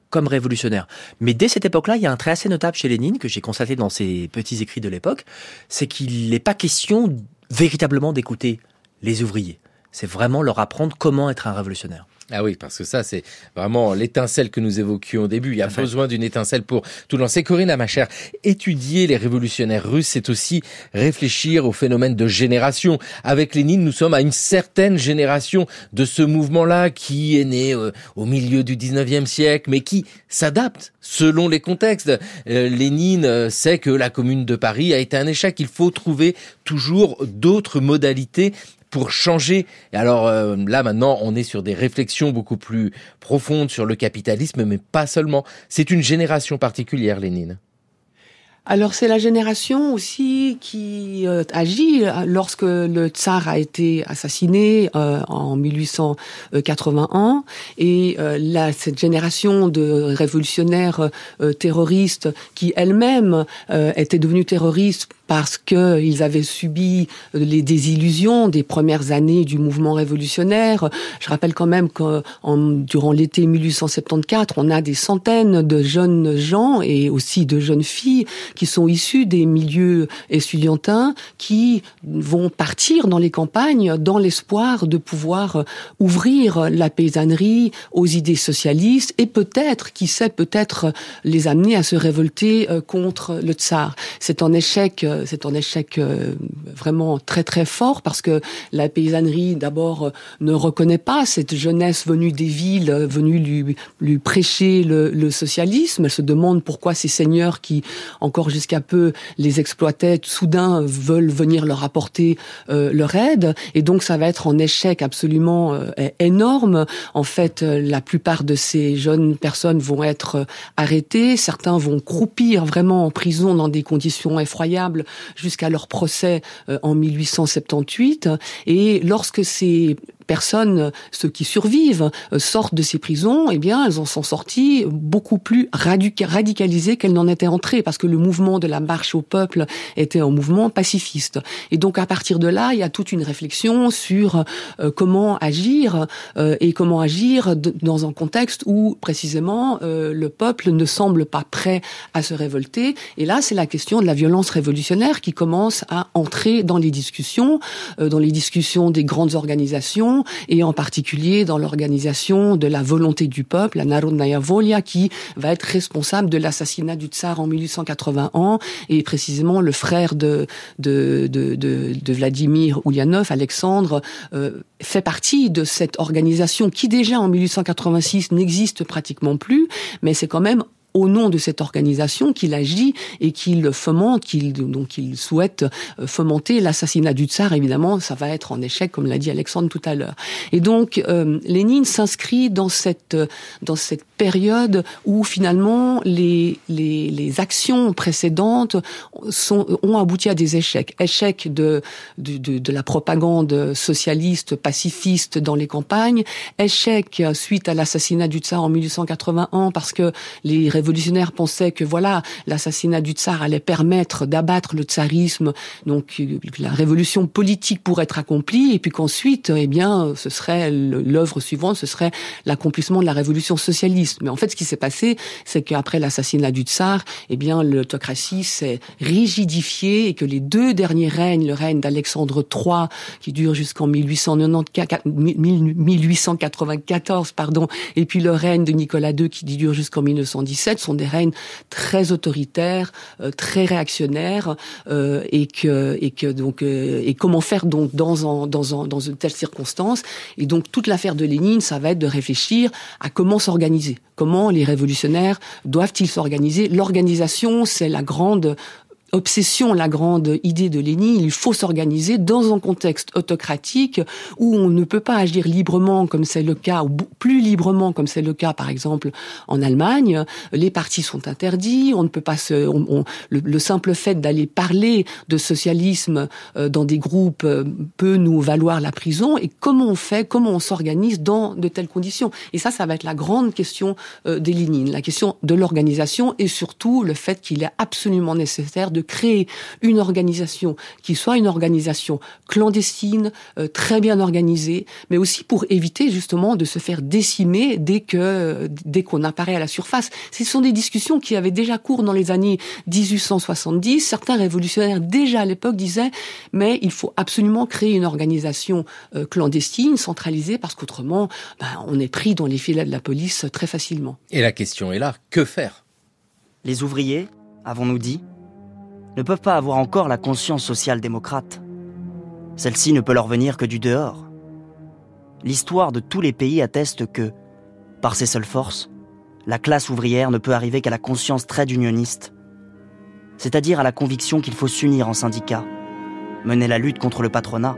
comme révolutionnaire. Mais dès cette époque-là, il y a un trait assez notable chez Lénine que j'ai constaté dans ses petits écrits de l'époque, c'est qu'il n'est pas question véritablement d'écouter les ouvriers c'est vraiment leur apprendre comment être un révolutionnaire. Ah oui, parce que ça, c'est vraiment l'étincelle que nous évoquions au début. Il y a besoin d'une étincelle pour tout lancer. Corinne, ma chère, étudier les révolutionnaires russes, c'est aussi réfléchir au phénomène de génération. Avec Lénine, nous sommes à une certaine génération de ce mouvement-là qui est né euh, au milieu du 19e siècle, mais qui s'adapte selon les contextes. Euh, Lénine euh, sait que la commune de Paris a été un échec. Il faut trouver toujours d'autres modalités pour changer. Et alors euh, là maintenant, on est sur des réflexions beaucoup plus profondes sur le capitalisme, mais pas seulement. C'est une génération particulière, Lénine. Alors c'est la génération aussi qui euh, agit lorsque le tsar a été assassiné euh, en 1881 et euh, cette génération de révolutionnaires euh, terroristes qui elles-mêmes étaient devenues terroristes parce qu'ils avaient subi les désillusions des premières années du mouvement révolutionnaire. Je rappelle quand même que durant l'été 1874, on a des centaines de jeunes gens et aussi de jeunes filles qui sont issus des milieux estudiantins qui vont partir dans les campagnes dans l'espoir de pouvoir ouvrir la paysannerie aux idées socialistes et peut-être, qui sait, peut-être les amener à se révolter euh, contre le tsar. C'est un échec, euh, c'est un échec euh, vraiment très très fort parce que la paysannerie d'abord ne reconnaît pas cette jeunesse venue des villes, venue lui, lui prêcher le, le socialisme. Elle se demande pourquoi ces seigneurs qui encore jusqu'à peu les exploitaient soudain veulent venir leur apporter leur aide et donc ça va être un échec absolument énorme. En fait, la plupart de ces jeunes personnes vont être arrêtées, certains vont croupir vraiment en prison dans des conditions effroyables jusqu'à leur procès euh, en 1878. Et lorsque ces personnes, ceux qui survivent, euh, sortent de ces prisons, eh bien, elles en sont sorties beaucoup plus radicalisées qu'elles n'en étaient entrées, parce que le mouvement de la marche au peuple était un mouvement pacifiste. Et donc, à partir de là, il y a toute une réflexion sur euh, comment agir euh, et comment agir dans un contexte où, précisément, le peuple ne semble pas prêt à se révolter. Et là, c'est la question de la violence révolutionnaire qui commence à entrer dans les discussions, dans les discussions des grandes organisations et en particulier dans l'organisation de la volonté du peuple, la Narodnaya Volia, qui va être responsable de l'assassinat du tsar en 1881 et précisément le frère de, de, de, Vladimir Ulyanov, Alexandre, euh, fait partie de cette organisation qui déjà en 1886 n'existe pratiquement plus, mais c'est quand même au nom de cette organisation qu'il agit et qu'il fomente, qu'il donc il souhaite euh, fomenter l'assassinat du tsar. Évidemment, ça va être en échec, comme l'a dit Alexandre tout à l'heure. Et donc, euh, Lénine s'inscrit dans cette dans cette période où finalement les les, les actions précédentes sont ont abouti à des échecs. Échec de de, de, de la propagande socialiste pacifiste dans les campagnes. Échec suite à l'assassinat du tsar en 1881 parce que les révolutionnaires pensaient que voilà, l'assassinat du tsar allait permettre d'abattre le tsarisme, donc la révolution politique pourrait être accomplie, et puis qu'ensuite, eh bien, ce serait l'œuvre suivante, ce serait l'accomplissement de la révolution socialiste. Mais en fait, ce qui s'est passé, c'est qu'après l'assassinat du tsar, eh bien, l'autocratie s'est rigidifiée et que les deux derniers règnes, le règne d'Alexandre III, qui dure jusqu'en 1894, pardon, et puis le règne de Nicolas II, qui dure jusqu'en 1917, sont des règnes très autoritaires, euh, très réactionnaires, euh, et que et que donc euh, et comment faire donc dans un, dans un, dans une telle circonstance. Et donc toute l'affaire de Lénine, ça va être de réfléchir à comment s'organiser, comment les révolutionnaires doivent-ils s'organiser? L'organisation, c'est la grande obsession, la grande idée de Lénine, il faut s'organiser dans un contexte autocratique où on ne peut pas agir librement comme c'est le cas, ou plus librement comme c'est le cas par exemple en Allemagne. Les partis sont interdits, on ne peut pas se, le, simple fait d'aller parler de socialisme euh, dans des groupes euh, peut nous valoir la prison. Et comment on fait, comment on s'organise dans de telles conditions? Et ça, ça va être la grande question euh, des Lénine, la question de l'organisation et surtout le fait qu'il est absolument nécessaire de créer une organisation qui soit une organisation clandestine, euh, très bien organisée, mais aussi pour éviter justement de se faire décimer dès que dès qu'on apparaît à la surface. Ce sont des discussions qui avaient déjà cours dans les années 1870. Certains révolutionnaires déjà à l'époque disaient mais il faut absolument créer une organisation euh, clandestine, centralisée, parce qu'autrement, ben, on est pris dans les filets de la police très facilement. Et la question est là, que faire? Les ouvriers, avons-nous dit, ne peuvent pas avoir encore la conscience sociale démocrate. Celle-ci ne peut leur venir que du dehors. L'histoire de tous les pays atteste que, par ses seules forces, la classe ouvrière ne peut arriver qu'à la conscience très unioniste, c'est-à-dire à la conviction qu'il faut s'unir en syndicats, mener la lutte contre le patronat,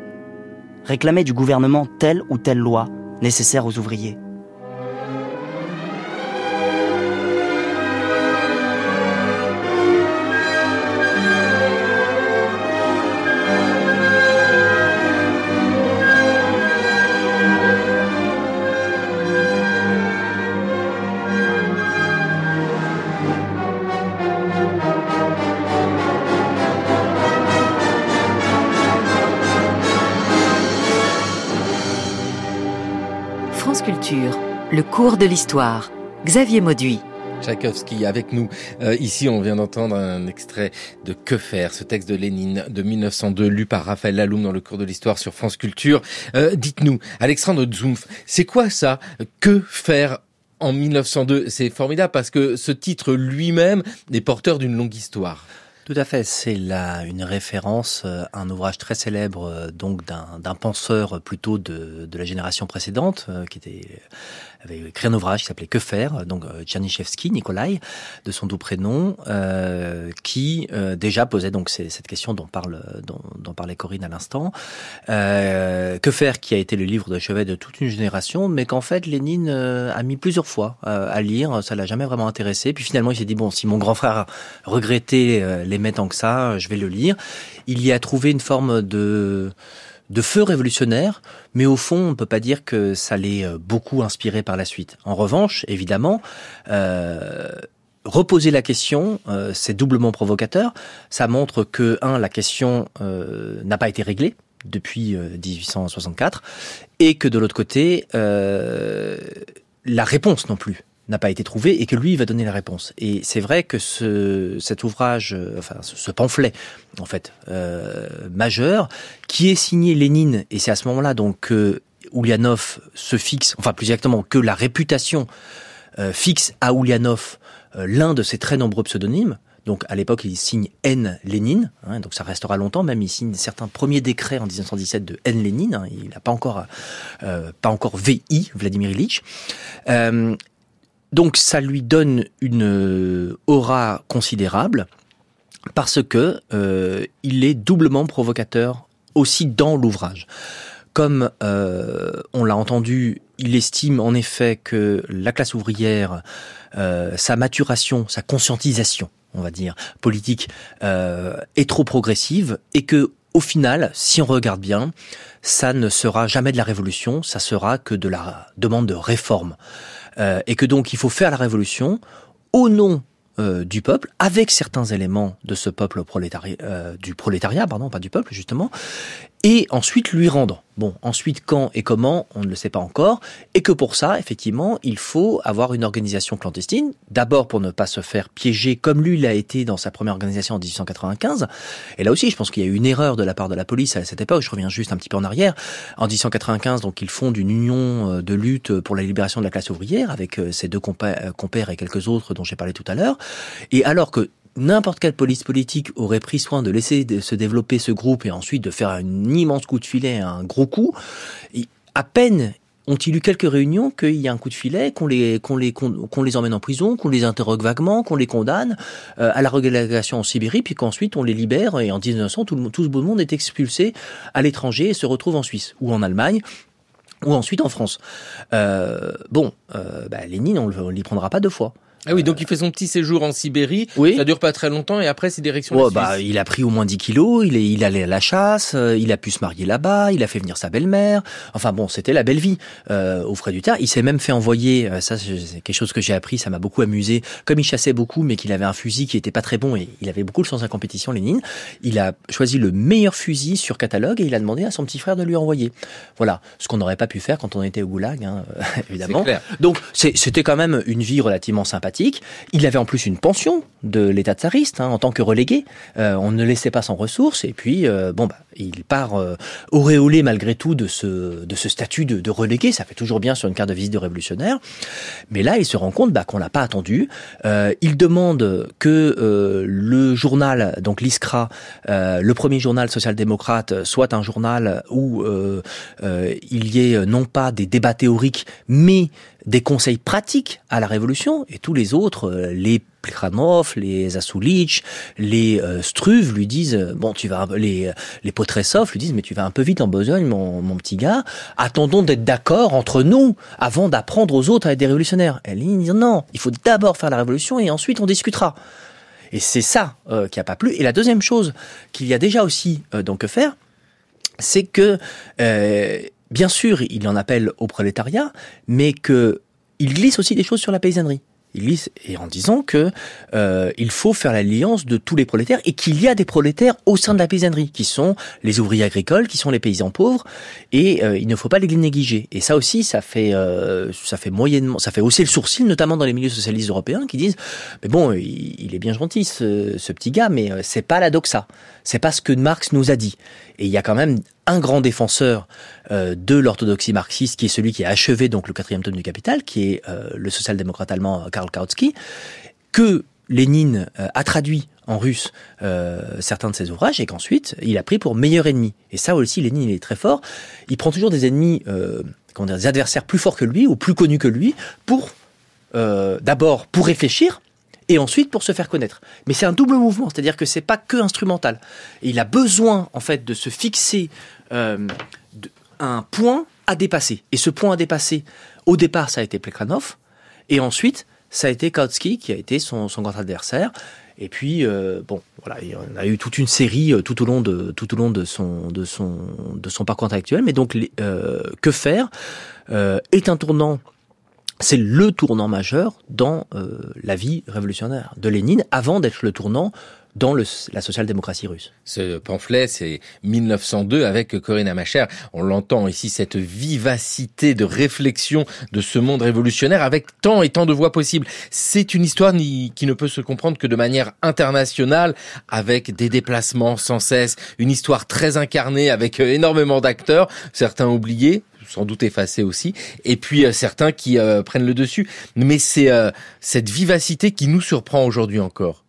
réclamer du gouvernement telle ou telle loi nécessaire aux ouvriers. Le cours de l'histoire. Xavier Mauduit. Tchaïkovski avec nous. Euh, ici, on vient d'entendre un extrait de Que faire, ce texte de Lénine de 1902, lu par Raphaël Laloum dans le cours de l'histoire sur France Culture. Euh, dites-nous, Alexandre Zoumpf, c'est quoi ça Que faire en 1902 C'est formidable parce que ce titre lui-même est porteur d'une longue histoire. Tout à fait, c'est là une référence euh, un ouvrage très célèbre donc d'un penseur plutôt de, de, la génération précédente qui était avait écrit un ouvrage qui s'appelait Que faire, donc euh, Tchernyshevsky, Nikolai, de son doux prénom, euh, qui euh, déjà posait donc cette question dont parle dont, dont parlait Corinne à l'instant. Euh, que faire, qui a été le livre de chevet de toute une génération, mais qu'en fait Lénine euh, a mis plusieurs fois à lire, ça l'a jamais vraiment intéressé. Puis finalement, il s'est dit bon, si mon grand frère regrettait les tant que ça, je vais le lire. Il y a trouvé une forme de de feu révolutionnaire, mais au fond, on ne peut pas dire que ça l'ait euh, beaucoup inspiré par la suite. En revanche, évidemment, euh, reposer la question, euh, c'est doublement provocateur. Ça montre que, un, la question euh, n'a pas été réglée depuis 1864, et que de l'autre côté, la réponse non plus n'a pas été trouvé et que lui va donner la réponse. Et c'est vrai que ce, cet ouvrage, euh, enfin ce, pamphlet en fait euh, majeur, qui est signé Lénine, et c'est à ce moment-là donc que Oulianov se fixe, enfin plus exactement que la réputation euh, fixe à Oulianov euh, l'un de ses très nombreux pseudonymes. Donc à l'époque, il signe N Lénine, hein, donc ça restera longtemps. Même il signe certains premiers décrets en 1917 de N Lénine. Hein, il n'a pas encore euh, pas encore VI Vladimir Ilyich. Donc ça lui donne une euh, aura considérable parce que euh, il est doublement provocateur aussi dans l'ouvrage. Comme euh, on l'a entendu, il estime en effet que la classe ouvrière, sa maturation, sa conscientisation, on va dire, politique, est trop progressive et que au final, si on regarde bien, ça ne sera jamais de la révolution, ça sera que de la demande de réforme. Euh, et que donc il faut faire la révolution au nom euh, du peuple, avec certains éléments de ce peuple euh, du prolétariat, pardon, pas du peuple justement, et ensuite lui rendre. Bon, ensuite quand et comment, on ne le sait pas encore, et que pour ça, effectivement, il faut avoir une organisation clandestine, d'abord pour ne pas se faire piéger comme lui l'a été dans sa première organisation en 1895, et là aussi je pense qu'il y a eu une erreur de la part de la police à cette époque, je reviens juste un petit peu en arrière, en 1895, donc ils fondent une union euh, de lutte pour la libération de la classe ouvrière, avec euh, ses deux euh, compères et quelques autres dont j'ai parlé tout à l'heure, et alors que n'importe quelle police politique aurait pris soin de laisser se développer ce groupe et ensuite de faire un immense coup de filet, un gros coup, à peine ont-ils eu quelques réunions qu'il y a un coup de filet, qu'on les, les, les emmène en prison, qu'on les interroge vaguement, qu'on les condamne euh, à la relégation en Sibérie, puis qu'ensuite on les libère et en 1900 tout, le, tout ce beau monde est expulsé à l'étranger et se retrouve en Suisse ou en Allemagne ou ensuite en France. Euh, bon, euh, bah, Lénine, on ne l'y prendra pas deux fois. Ah oui, donc il fait son petit séjour en Sibérie. Oui. Ça dure pas très longtemps et après c'est direction. Oh, bah, il a pris au moins 10 kilos. Il est, il allait à la chasse. Euh, il a pu se marier là-bas. Il a fait venir sa belle-mère. Enfin bon, c'était la belle vie euh, au frais du terre. Il s'est même fait envoyer. Euh, ça, c'est quelque chose que j'ai appris. Ça m'a beaucoup amusé. Comme il chassait beaucoup, mais qu'il avait un fusil qui était pas très bon et il avait beaucoup de sens à compétition, Lénine. Il a choisi le meilleur fusil sur catalogue et il a demandé à son petit frère de lui envoyer. Voilà, ce qu'on n'aurait pas pu faire quand on était au goulag, hein, évidemment. Clair. Donc c'était quand même une vie relativement sympathique. Il avait en plus une pension de l'État tsariste hein, en tant que relégué. Euh, on ne laissait pas sans ressources et puis euh, bon bah il part euh, auréolé malgré tout de ce statut de, relégué. Ça fait toujours bien sur une carte de visite de révolutionnaire. Mais là il se rend compte bah, qu'on l'a pas attendu. Il demande que le journal donc l'Iskra, le premier journal social-démocrate, soit un journal où il y ait non pas des débats théoriques mais des conseils pratiques à la révolution et tous les autres, euh, les Plekhanov, les Asulich, les euh, Struve lui disent euh, bon tu vas les les Potresov lui disent mais tu vas un peu vite en besogne mon, mon petit gars. Attendons d'être d'accord entre nous avant d'apprendre aux autres à être des révolutionnaires. Elle dit non il faut d'abord faire la révolution et ensuite on discutera. Et c'est ça qui a pas plu. Et la deuxième chose qu'il y a déjà aussi donc que faire c'est que Bien sûr, il en appelle au prolétariat, mais que il glisse aussi des choses sur la paysannerie. et en disant que euh, il faut faire l'alliance de tous les prolétaires et qu'il y a des prolétaires au sein de la paysannerie qui sont les ouvriers agricoles, qui sont les paysans pauvres et euh, il ne faut pas les négliger. Et ça aussi, ça fait euh, ça fait moyennement, ça fait hausser le sourcil, notamment dans les milieux socialistes européens, qui disent mais bon, il, est bien gentil ce, ce, petit gars, mais c'est pas la doxa, c'est pas ce que Marx nous a dit. Et il y a quand même un grand défenseur euh, de l'orthodoxie marxiste, qui est celui qui a achevé donc le quatrième tome du Capital, qui est euh, le social-démocrate allemand euh, Karl Kautsky, que Lénine a traduit en russe certains de ses ouvrages et qu'ensuite il a pris pour meilleur ennemi. Et ça aussi, Lénine il est très fort. Il prend toujours des ennemis, comment dire, des adversaires plus forts que lui ou plus connus que lui pour d'abord pour réfléchir et ensuite pour se faire connaître. Mais c'est un double mouvement, c'est-à-dire que c'est pas que instrumental. il a besoin en fait de se fixer euh, un point à dépasser. Et ce point à dépasser, au départ, ça a été Plekhanov, et ensuite, ça a été Kautsky qui a été son, son grand adversaire. Et puis euh, bon, voilà, il on a eu toute une série euh, tout au long de tout au long de son de son de son parcours intellectuel. Mais donc, euh, que faire? Euh, est un tournant c'est le tournant majeur dans euh, la vie révolutionnaire de Lénine, avant d'être le tournant dans la social-démocratie russe. Ce pamphlet, c'est 1902 avec Corinne Amacher. On l'entend ici, cette vivacité de réflexion de ce monde révolutionnaire avec tant et tant de voix possibles. C'est une histoire qui ne peut se comprendre que de manière internationale, avec des déplacements sans cesse, une histoire très incarnée avec énormément d'acteurs, certains oubliés, sans doute effacés aussi, et puis euh, certains qui euh, prennent le dessus. Mais c'est euh, cette vivacité qui nous surprend aujourd'hui encore.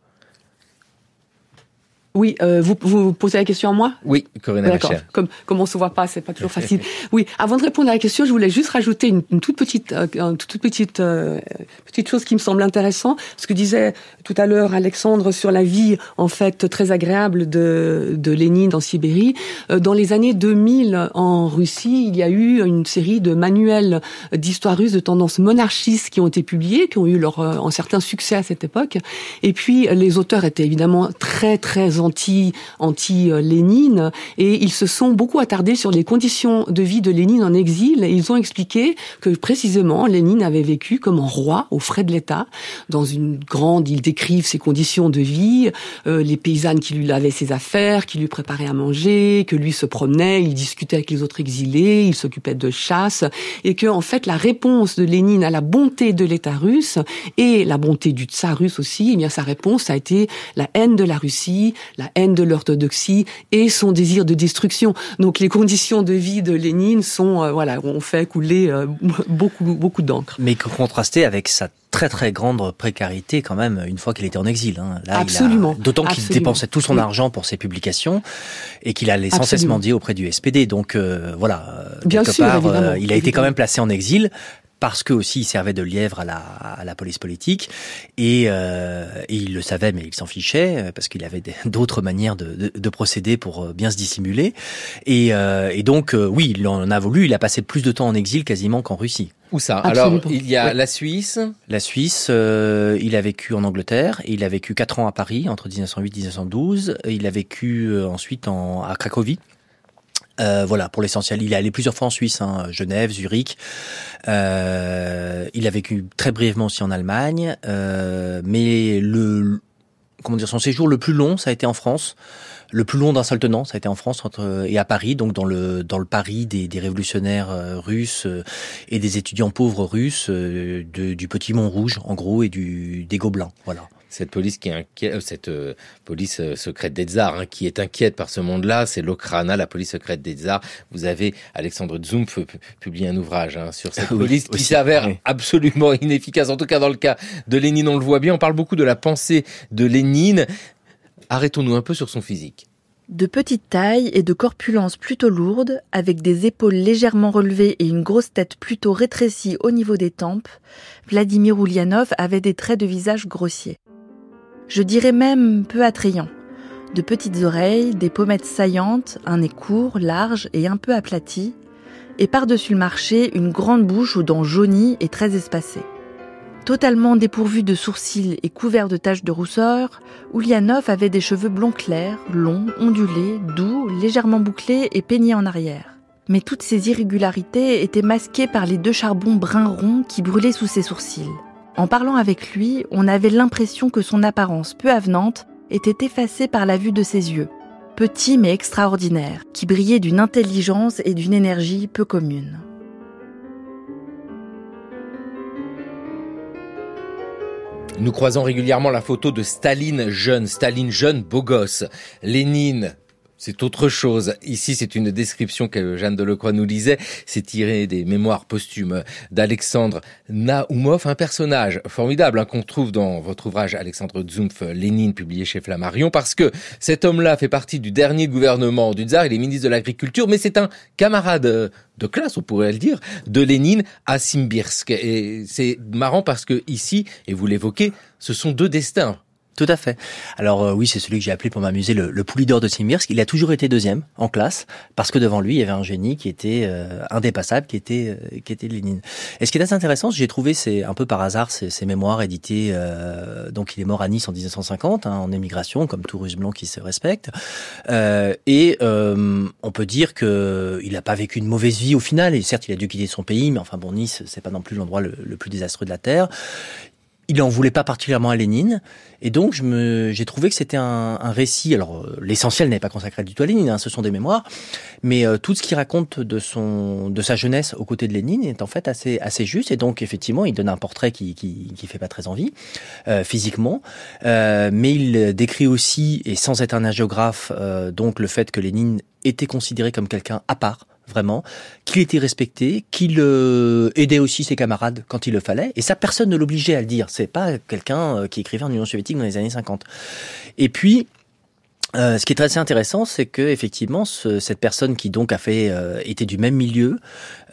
Oui, euh, vous, vous posez la question à moi? Oui, Corinne D'accord. Comme, comme on se voit pas, c'est pas toujours facile. oui, avant de répondre à la question, je voulais juste rajouter une, une toute petite, euh, une toute petite, euh, petite chose qui me semble intéressante. Ce que disait tout à l'heure Alexandre sur la vie, en fait, très agréable de, de Lénine en Sibérie. Euh, dans les années 2000, en Russie, il y a eu une série de manuels d'histoire russe de tendance monarchiste qui ont été publiés, qui ont eu leur, en certain succès à cette époque. Et puis, les auteurs étaient évidemment très, très anti anti Lénine et ils se sont beaucoup attardés sur les conditions de vie de Lénine en exil ils ont expliqué que précisément Lénine avait vécu comme un roi aux frais de l'État. Dans une grande ils décrivent ses conditions de vie euh, les paysannes qui lui lavaient ses affaires qui lui préparaient à manger que lui se promenait il discutait avec les autres exilés il s'occupait de chasse et que en fait la réponse de Lénine à la bonté de l'État russe et la bonté du tsar russe aussi eh bien sa réponse a été la haine de la Russie la haine de l'orthodoxie et son désir de destruction. Donc les conditions de vie de Lénine sont, euh, voilà, ont fait couler euh, beaucoup, beaucoup d'encre. Mais contrasté avec sa très très grande précarité quand même une fois qu'il était en exil. Hein. Là, Absolument. D'autant qu'il dépensait tout son argent pour ses publications et qu'il allait sans cesse mendier auprès du SPD. Donc euh, voilà, Bien sûr, part, il a été quand même placé en exil parce que aussi il servait de lièvre à la, à la police politique et, euh, et, il le savait mais il s'en fichait euh, parce qu'il avait d'autres manières de, de, de, procéder pour euh, bien se dissimuler et, euh, et donc euh, oui il en a voulu il a passé plus de temps en exil quasiment qu'en Russie où ça? Alors, il y a la Suisse. La Suisse, euh, il a vécu en Angleterre. il a vécu quatre ans à Paris entre 1908 et 1912. il a vécu ensuite en, à Cracovie. Euh, voilà, pour l'essentiel. Il est allé plusieurs fois en Suisse, hein, Genève, Zurich. Euh, il a vécu très brièvement aussi en Allemagne, euh, mais le comment dire son séjour le plus long, ça a été en France. Le plus long d'un seul tenant, ça a été en France entre, et à Paris, donc dans le dans le Paris des, des révolutionnaires euh, russes euh, et des étudiants pauvres russes de, du Petit Mont Rouge, en gros, et du des Gobelins. Voilà cette police qui est inquiète, euh, cette euh, police euh, secrète des tsars, hein, qui est inquiète par ce monde-là, c'est l'Okrana, la police secrète des tsars. Vous avez Alexandre Zumf publié un ouvrage hein, sur cette police qui s'avère absolument inefficace. En tout cas, dans le cas de Lénine, on le voit bien. On parle beaucoup de la pensée de Lénine. Arrêtons-nous un peu sur son physique. De petite taille et de corpulence plutôt lourde, avec des épaules légèrement relevées et une grosse tête plutôt rétrécie au niveau des tempes, Vladimir Ulyanov avait des traits de visage grossiers je dirais même peu attrayant. De petites oreilles, des pommettes saillantes, un nez court, large et un peu aplati, et par-dessus le marché, une grande bouche aux dents jaunies et très espacées. Totalement dépourvu de sourcils et couvert de taches de rousseur, Oulianov avait des cheveux blonds clairs, longs, ondulés, doux, légèrement bouclés et peignés en arrière. Mais toutes ces irrégularités étaient masquées par les deux charbons bruns ronds qui brûlaient sous ses sourcils En parlant avec lui, on avait l'impression que son apparence peu avenante était effacée par la vue de ses yeux, petits mais extraordinaires, qui brillaient d'une intelligence et d'une énergie peu communes. Nous croisons régulièrement la photo de Staline jeune, Staline jeune, beau gosse, Lénine c'est autre chose. Ici, c'est une description que Jeanne Delecroix nous lisait. C'est tiré des mémoires posthumes d'Alexandre Naoumov, un personnage formidable hein, qu'on trouve dans votre ouvrage Alexandre Zumpf, Lénine, publié chez Flammarion, parce que cet homme-là fait partie du dernier gouvernement du tsar. Il est ministre de l'Agriculture, mais c'est un camarade de classe, on pourrait le dire, de Lénine à Simbirsk. Et c'est marrant parce que ici, et vous l'évoquez, ce sont deux destins tout à fait. Alors euh, oui, c'est celui que j'ai appelé pour m'amuser le, le poulidor de Simirsk. Il a toujours été deuxième en classe parce que devant lui, il y avait un génie qui était euh, indépassable, qui était euh, qui était Lénine. Et ce qui est assez intéressant, j'ai trouvé, c'est un peu par hasard ces, ces mémoires éditées. donc il est mort à Nice en 1950, hein, en émigration, comme tout Russe blanc qui se respecte. et on peut dire que il n'a pas vécu une mauvaise vie au final. Et certes, il a dû quitter son pays, mais enfin bon, Nice, c'est pas non plus l'endroit le, le plus désastreux de la terre il en voulait pas particulièrement à Lénine, et donc je me, j'ai trouvé que c'était un, un, récit. Alors euh, l'essentiel n'est pas consacré du tout à Lénine, hein, ce sont des mémoires, mais euh, tout ce qu'il raconte de son, de sa jeunesse aux côtés de Lénine est en fait assez, assez juste. Et donc effectivement, il donne un portrait qui, qui, qui fait pas très envie euh, physiquement, euh, mais il décrit aussi, et sans être un géographe, donc le fait que Lénine était considéré comme quelqu'un à part vraiment, qu'il était respecté, qu'il euh, aidait aussi ses camarades quand il le fallait. Et ça, personne ne l'obligeait à le dire. C'est pas quelqu'un euh, qui écrivait en Union soviétique dans les années 50. Et puis, euh, ce qui est très intéressant, c'est que effectivement, ce, cette personne qui donc a fait euh, était du même milieu,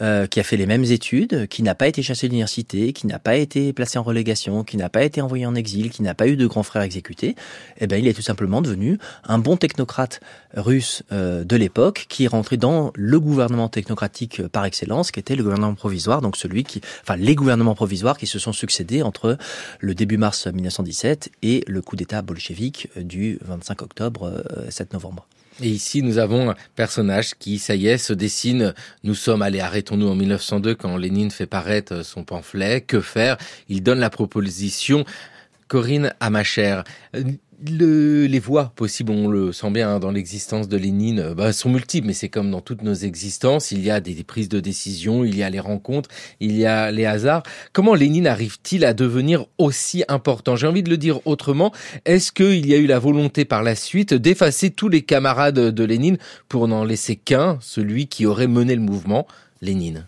euh, qui a fait les mêmes études, qui n'a pas été chassé de l'université, qui n'a pas été placé en relégation, qui n'a pas été envoyé en exil, qui n'a pas eu de grand frère exécuté, eh ben il est tout simplement devenu un bon technocrate russe de l'époque, qui est rentré dans le gouvernement technocratique par excellence, qui était le gouvernement provisoire, donc celui qui, enfin les gouvernements provisoires qui se sont succédés entre le début mars 1917 et le coup d'État bolchevique du 25 octobre 7 euh, novembre. Et ici, nous avons un personnage qui, ça y est, se dessine. Nous sommes allés, arrêtons-nous en 1902 quand Lénine fait paraître son pamphlet. Que faire? Il donne la proposition Corinne à ma chère le, les voies possibles, on le sent bien hein, dans l'existence de Lénine, euh, bah, sont multiples, mais c'est comme dans toutes nos existences. Il y a des, des, prises de décision, il y a les rencontres, il y a les hasards. Comment Lénine arrive-t-il à devenir aussi important? J'ai envie de le dire autrement. Est-ce qu'il y a eu la volonté par la suite d'effacer tous les camarades de Lénine pour n'en laisser qu'un, celui qui aurait mené le mouvement, Lénine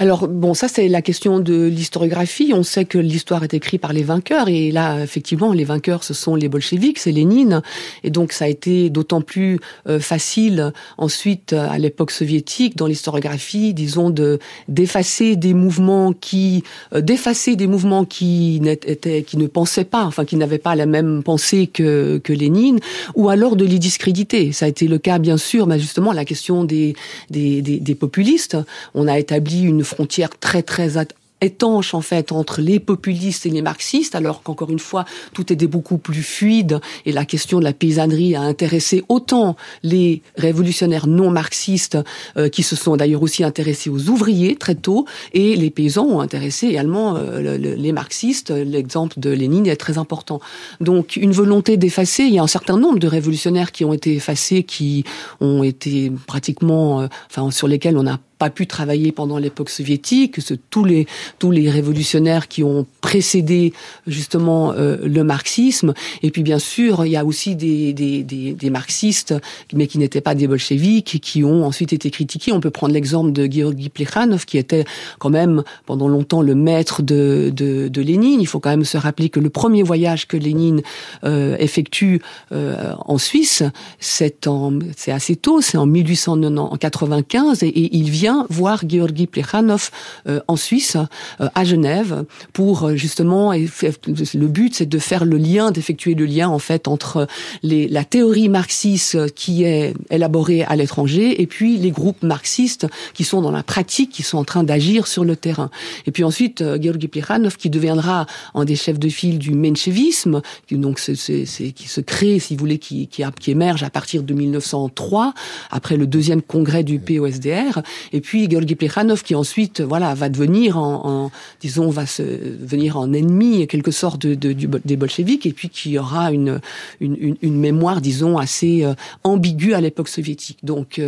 alors bon, ça c'est la question de l'historiographie. On sait que l'histoire est écrite par les vainqueurs et là effectivement les vainqueurs ce sont les bolcheviks, c'est Lénine et donc ça a été d'autant plus euh, facile ensuite à l'époque soviétique dans l'historiographie, disons de d'effacer des mouvements qui euh, d'effacer des mouvements qui n'étaient qui ne pensaient pas, enfin qui n'avaient pas la même pensée que que Lénine ou alors de les discréditer. Ça a été le cas bien sûr, mais justement la question des des, des, des populistes. On a établi une frontière très très étanche en fait entre les populistes et les marxistes, alors qu'encore une fois tout était beaucoup plus fluide et la question de la paysannerie a intéressé autant les révolutionnaires non marxistes euh, qui se sont d'ailleurs aussi intéressés aux ouvriers très tôt et les paysans ont intéressé également euh, les marxistes. L'exemple de Lénine est très important. Donc une volonté d'effacer. Il y a un certain nombre de révolutionnaires qui ont été effacés, qui ont été pratiquement, euh, enfin sur lesquels on a pas pu travailler pendant l'époque soviétique, que tous les tous les révolutionnaires qui ont précédé justement euh, le marxisme. Et puis bien sûr, il y a aussi des, des, des, des marxistes, mais qui n'étaient pas des bolcheviks, qui ont ensuite été critiqués. On peut prendre l'exemple de Georgi Plekhanov, qui était quand même pendant longtemps le maître de, de, de, Lénine. Il faut quand même se rappeler que le premier voyage que Lénine euh, effectue euh, en Suisse, c'est c'est assez tôt, c'est en 1895, et, et il vient voir Georgi Plekhanov euh, en Suisse, euh, à Genève, pour euh, justement, le but c'est de faire le lien, d'effectuer le lien en fait entre les, la théorie marxiste qui est élaborée à l'étranger et puis les groupes marxistes qui sont dans la pratique, qui sont en train d'agir sur le terrain. Et puis ensuite, Georgi Plekhanov qui deviendra un des chefs de file du menchevisme, donc qui se crée, si vous voulez, qui, qui, qui émerge à partir de 1903, après le deuxième congrès du POSDR. Et Et puis Georgi Plekhanov qui ensuite, voilà, va devenir en, disons, va se venir en ennemi, quelque sorte de, des bolcheviks, et puis qui aura une, une, une, mémoire, disons, assez ambiguë à l'époque soviétique. Donc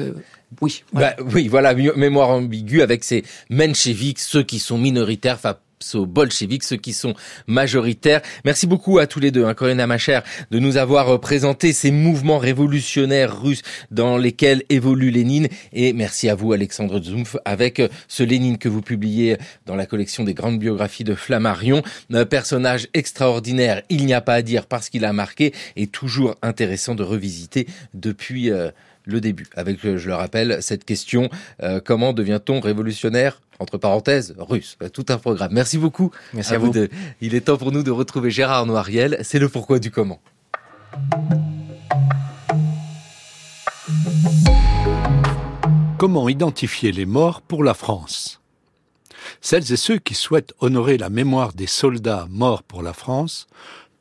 oui. Voilà. Bah, oui, voilà, mémoire ambiguë avec ces mencheviks, ceux qui sont minoritaires aux bolcheviks, ceux qui sont majoritaires. Merci beaucoup à tous les deux, hein, Corinna Macher, de nous avoir euh, présenté ces mouvements révolutionnaires russes dans lesquels évolue Lénine. Et merci à vous, Alexandre Zumf, avec euh, ce Lénine que vous publiez dans la collection des grandes biographies de Flammarion. Un personnage extraordinaire, il n'y a pas à dire parce qu'il a marqué, et toujours intéressant de revisiter depuis... Euh, le début, avec, je le rappelle, cette question, euh, comment devient-on révolutionnaire entre parenthèses, russe. Euh, tout un programme. Merci beaucoup. Merci à, vous. il est temps pour nous de retrouver Gérard Noiriel. C'est le pourquoi du comment. Comment identifier les morts pour la France? Celles et ceux qui souhaitent honorer la mémoire des soldats morts pour la France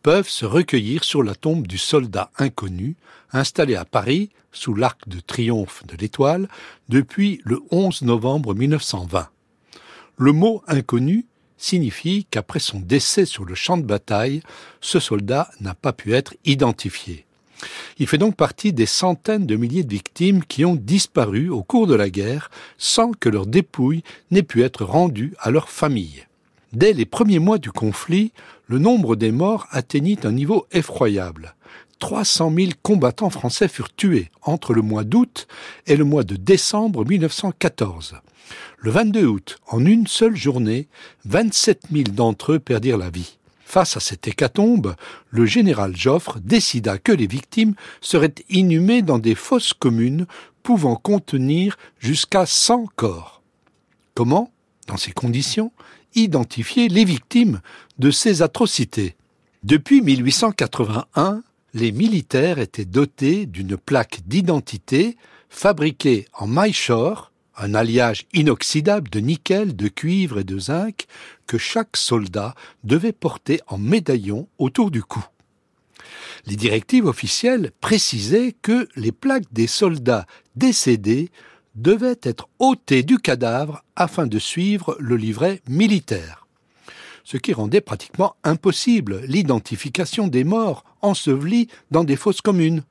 peuvent se recueillir sur la tombe du soldat inconnu, installé à Paris sous l'arc de triomphe de l'Étoile depuis le 11 novembre 1920. Le mot inconnu signifie qu'après son décès sur le champ de bataille, ce soldat n'a pas pu être identifié. Il fait donc partie des centaines de milliers de victimes qui ont disparu au cours de la guerre sans que leur dépouille n'ait pu être rendue à leur famille. Dès les premiers mois du conflit, le nombre des morts atteignit un niveau effroyable. 300 000 combattants français furent tués entre le mois d'août et le mois de décembre 1914. Le 22 août, en une seule journée, 27 000 d'entre eux perdirent la vie. Face à cette hécatombe, le général Joffre décida que les victimes seraient inhumées dans des fosses communes pouvant contenir jusqu'à 100 corps. Comment, dans ces conditions, identifier les victimes de ces atrocités Depuis 1881, les militaires étaient dotés d'une plaque d'identité fabriquée en maillechort, un alliage inoxydable de nickel, de cuivre et de zinc que chaque soldat devait porter en médaillon autour du cou. Les directives officielles précisaient que les plaques des soldats décédés devaient être ôtées du cadavre afin de suivre le livret militaire ce qui rendait pratiquement impossible l'identification des morts ensevelis dans des fosses communes.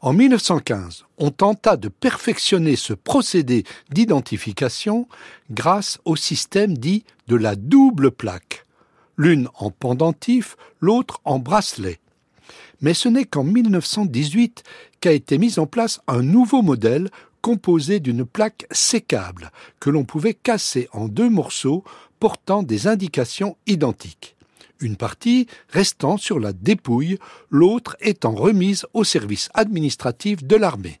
En 1915, on tenta de perfectionner ce procédé d'identification grâce au système dit de la double plaque, l'une en pendentif, l'autre en bracelet. Mais ce n'est qu'en 1918 qu'a été mis en place un nouveau modèle composé d'une plaque sécable que l'on pouvait casser en deux morceaux portant des indications identiques. Une partie restant sur la dépouille, l'autre étant remise au service administratif de l'armée.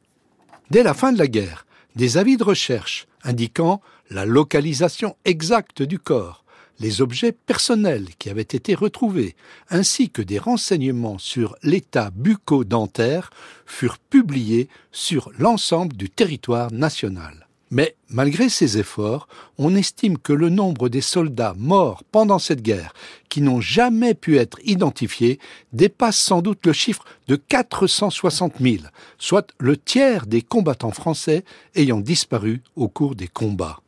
Dès la fin de la guerre, des avis de recherche indiquant la localisation exacte du corps, les objets personnels qui avaient été retrouvés, ainsi que des renseignements sur l'état bucco-dentaire furent publiés sur l'ensemble du territoire national. Mais malgré ces efforts, on estime que le nombre des soldats morts pendant cette guerre, qui n'ont jamais pu être identifiés, dépasse sans doute le chiffre de 460 000, soit le tiers des combattants français ayant disparu au cours des combats.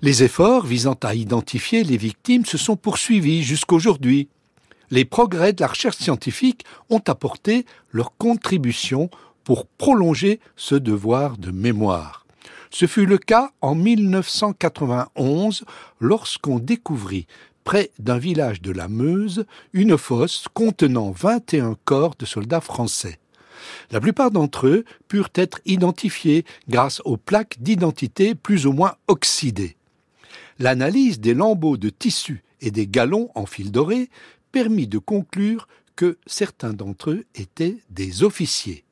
Les efforts visant à identifier les victimes se sont poursuivis jusqu'aujourd'hui. Les progrès de la recherche scientifique ont apporté leur contribution pour prolonger ce devoir de mémoire. Ce fut le cas en 1991 lorsqu'on découvrit près d'un village de la Meuse une fosse contenant 21 corps de soldats français. La plupart d'entre eux purent être identifiés grâce aux plaques d'identité plus ou moins oxydées. L'analyse des lambeaux de tissu et des galons en fil doré permit de conclure que certains d'entre eux étaient des officiers.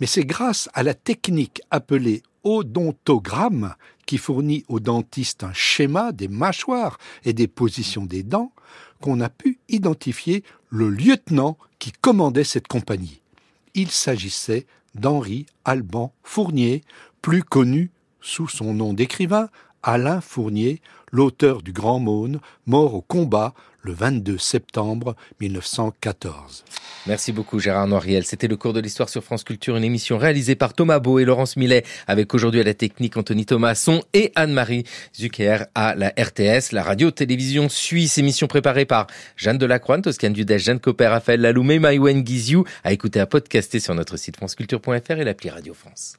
Mais c'est grâce à la technique appelée odontogramme qui fournit au dentiste un schéma des mâchoires et des positions des dents qu'on a pu identifier le lieutenant qui commandait cette compagnie. Il s'agissait d'Henri Alban Fournier, plus connu sous son nom d'écrivain Alain Fournier, l'auteur du Grand Maune, mort au combat le 22 septembre 1914. Merci beaucoup Gérard Noiriel. C'était le cours de l'histoire sur France Culture, une émission réalisée par Thomas Beau et Laurence Millet, avec aujourd'hui à la technique Anthony Thomasson et Anne-Marie Zucker à la RTS, la radio-télévision suisse, émission préparée par Jeanne Delacroix, Toscane Dudès, Jeanne Copper, Raphaël Laloumé, Maïwen Guizou, à écouter à podcaster sur notre site franceculture.fr et l'appli Radio France.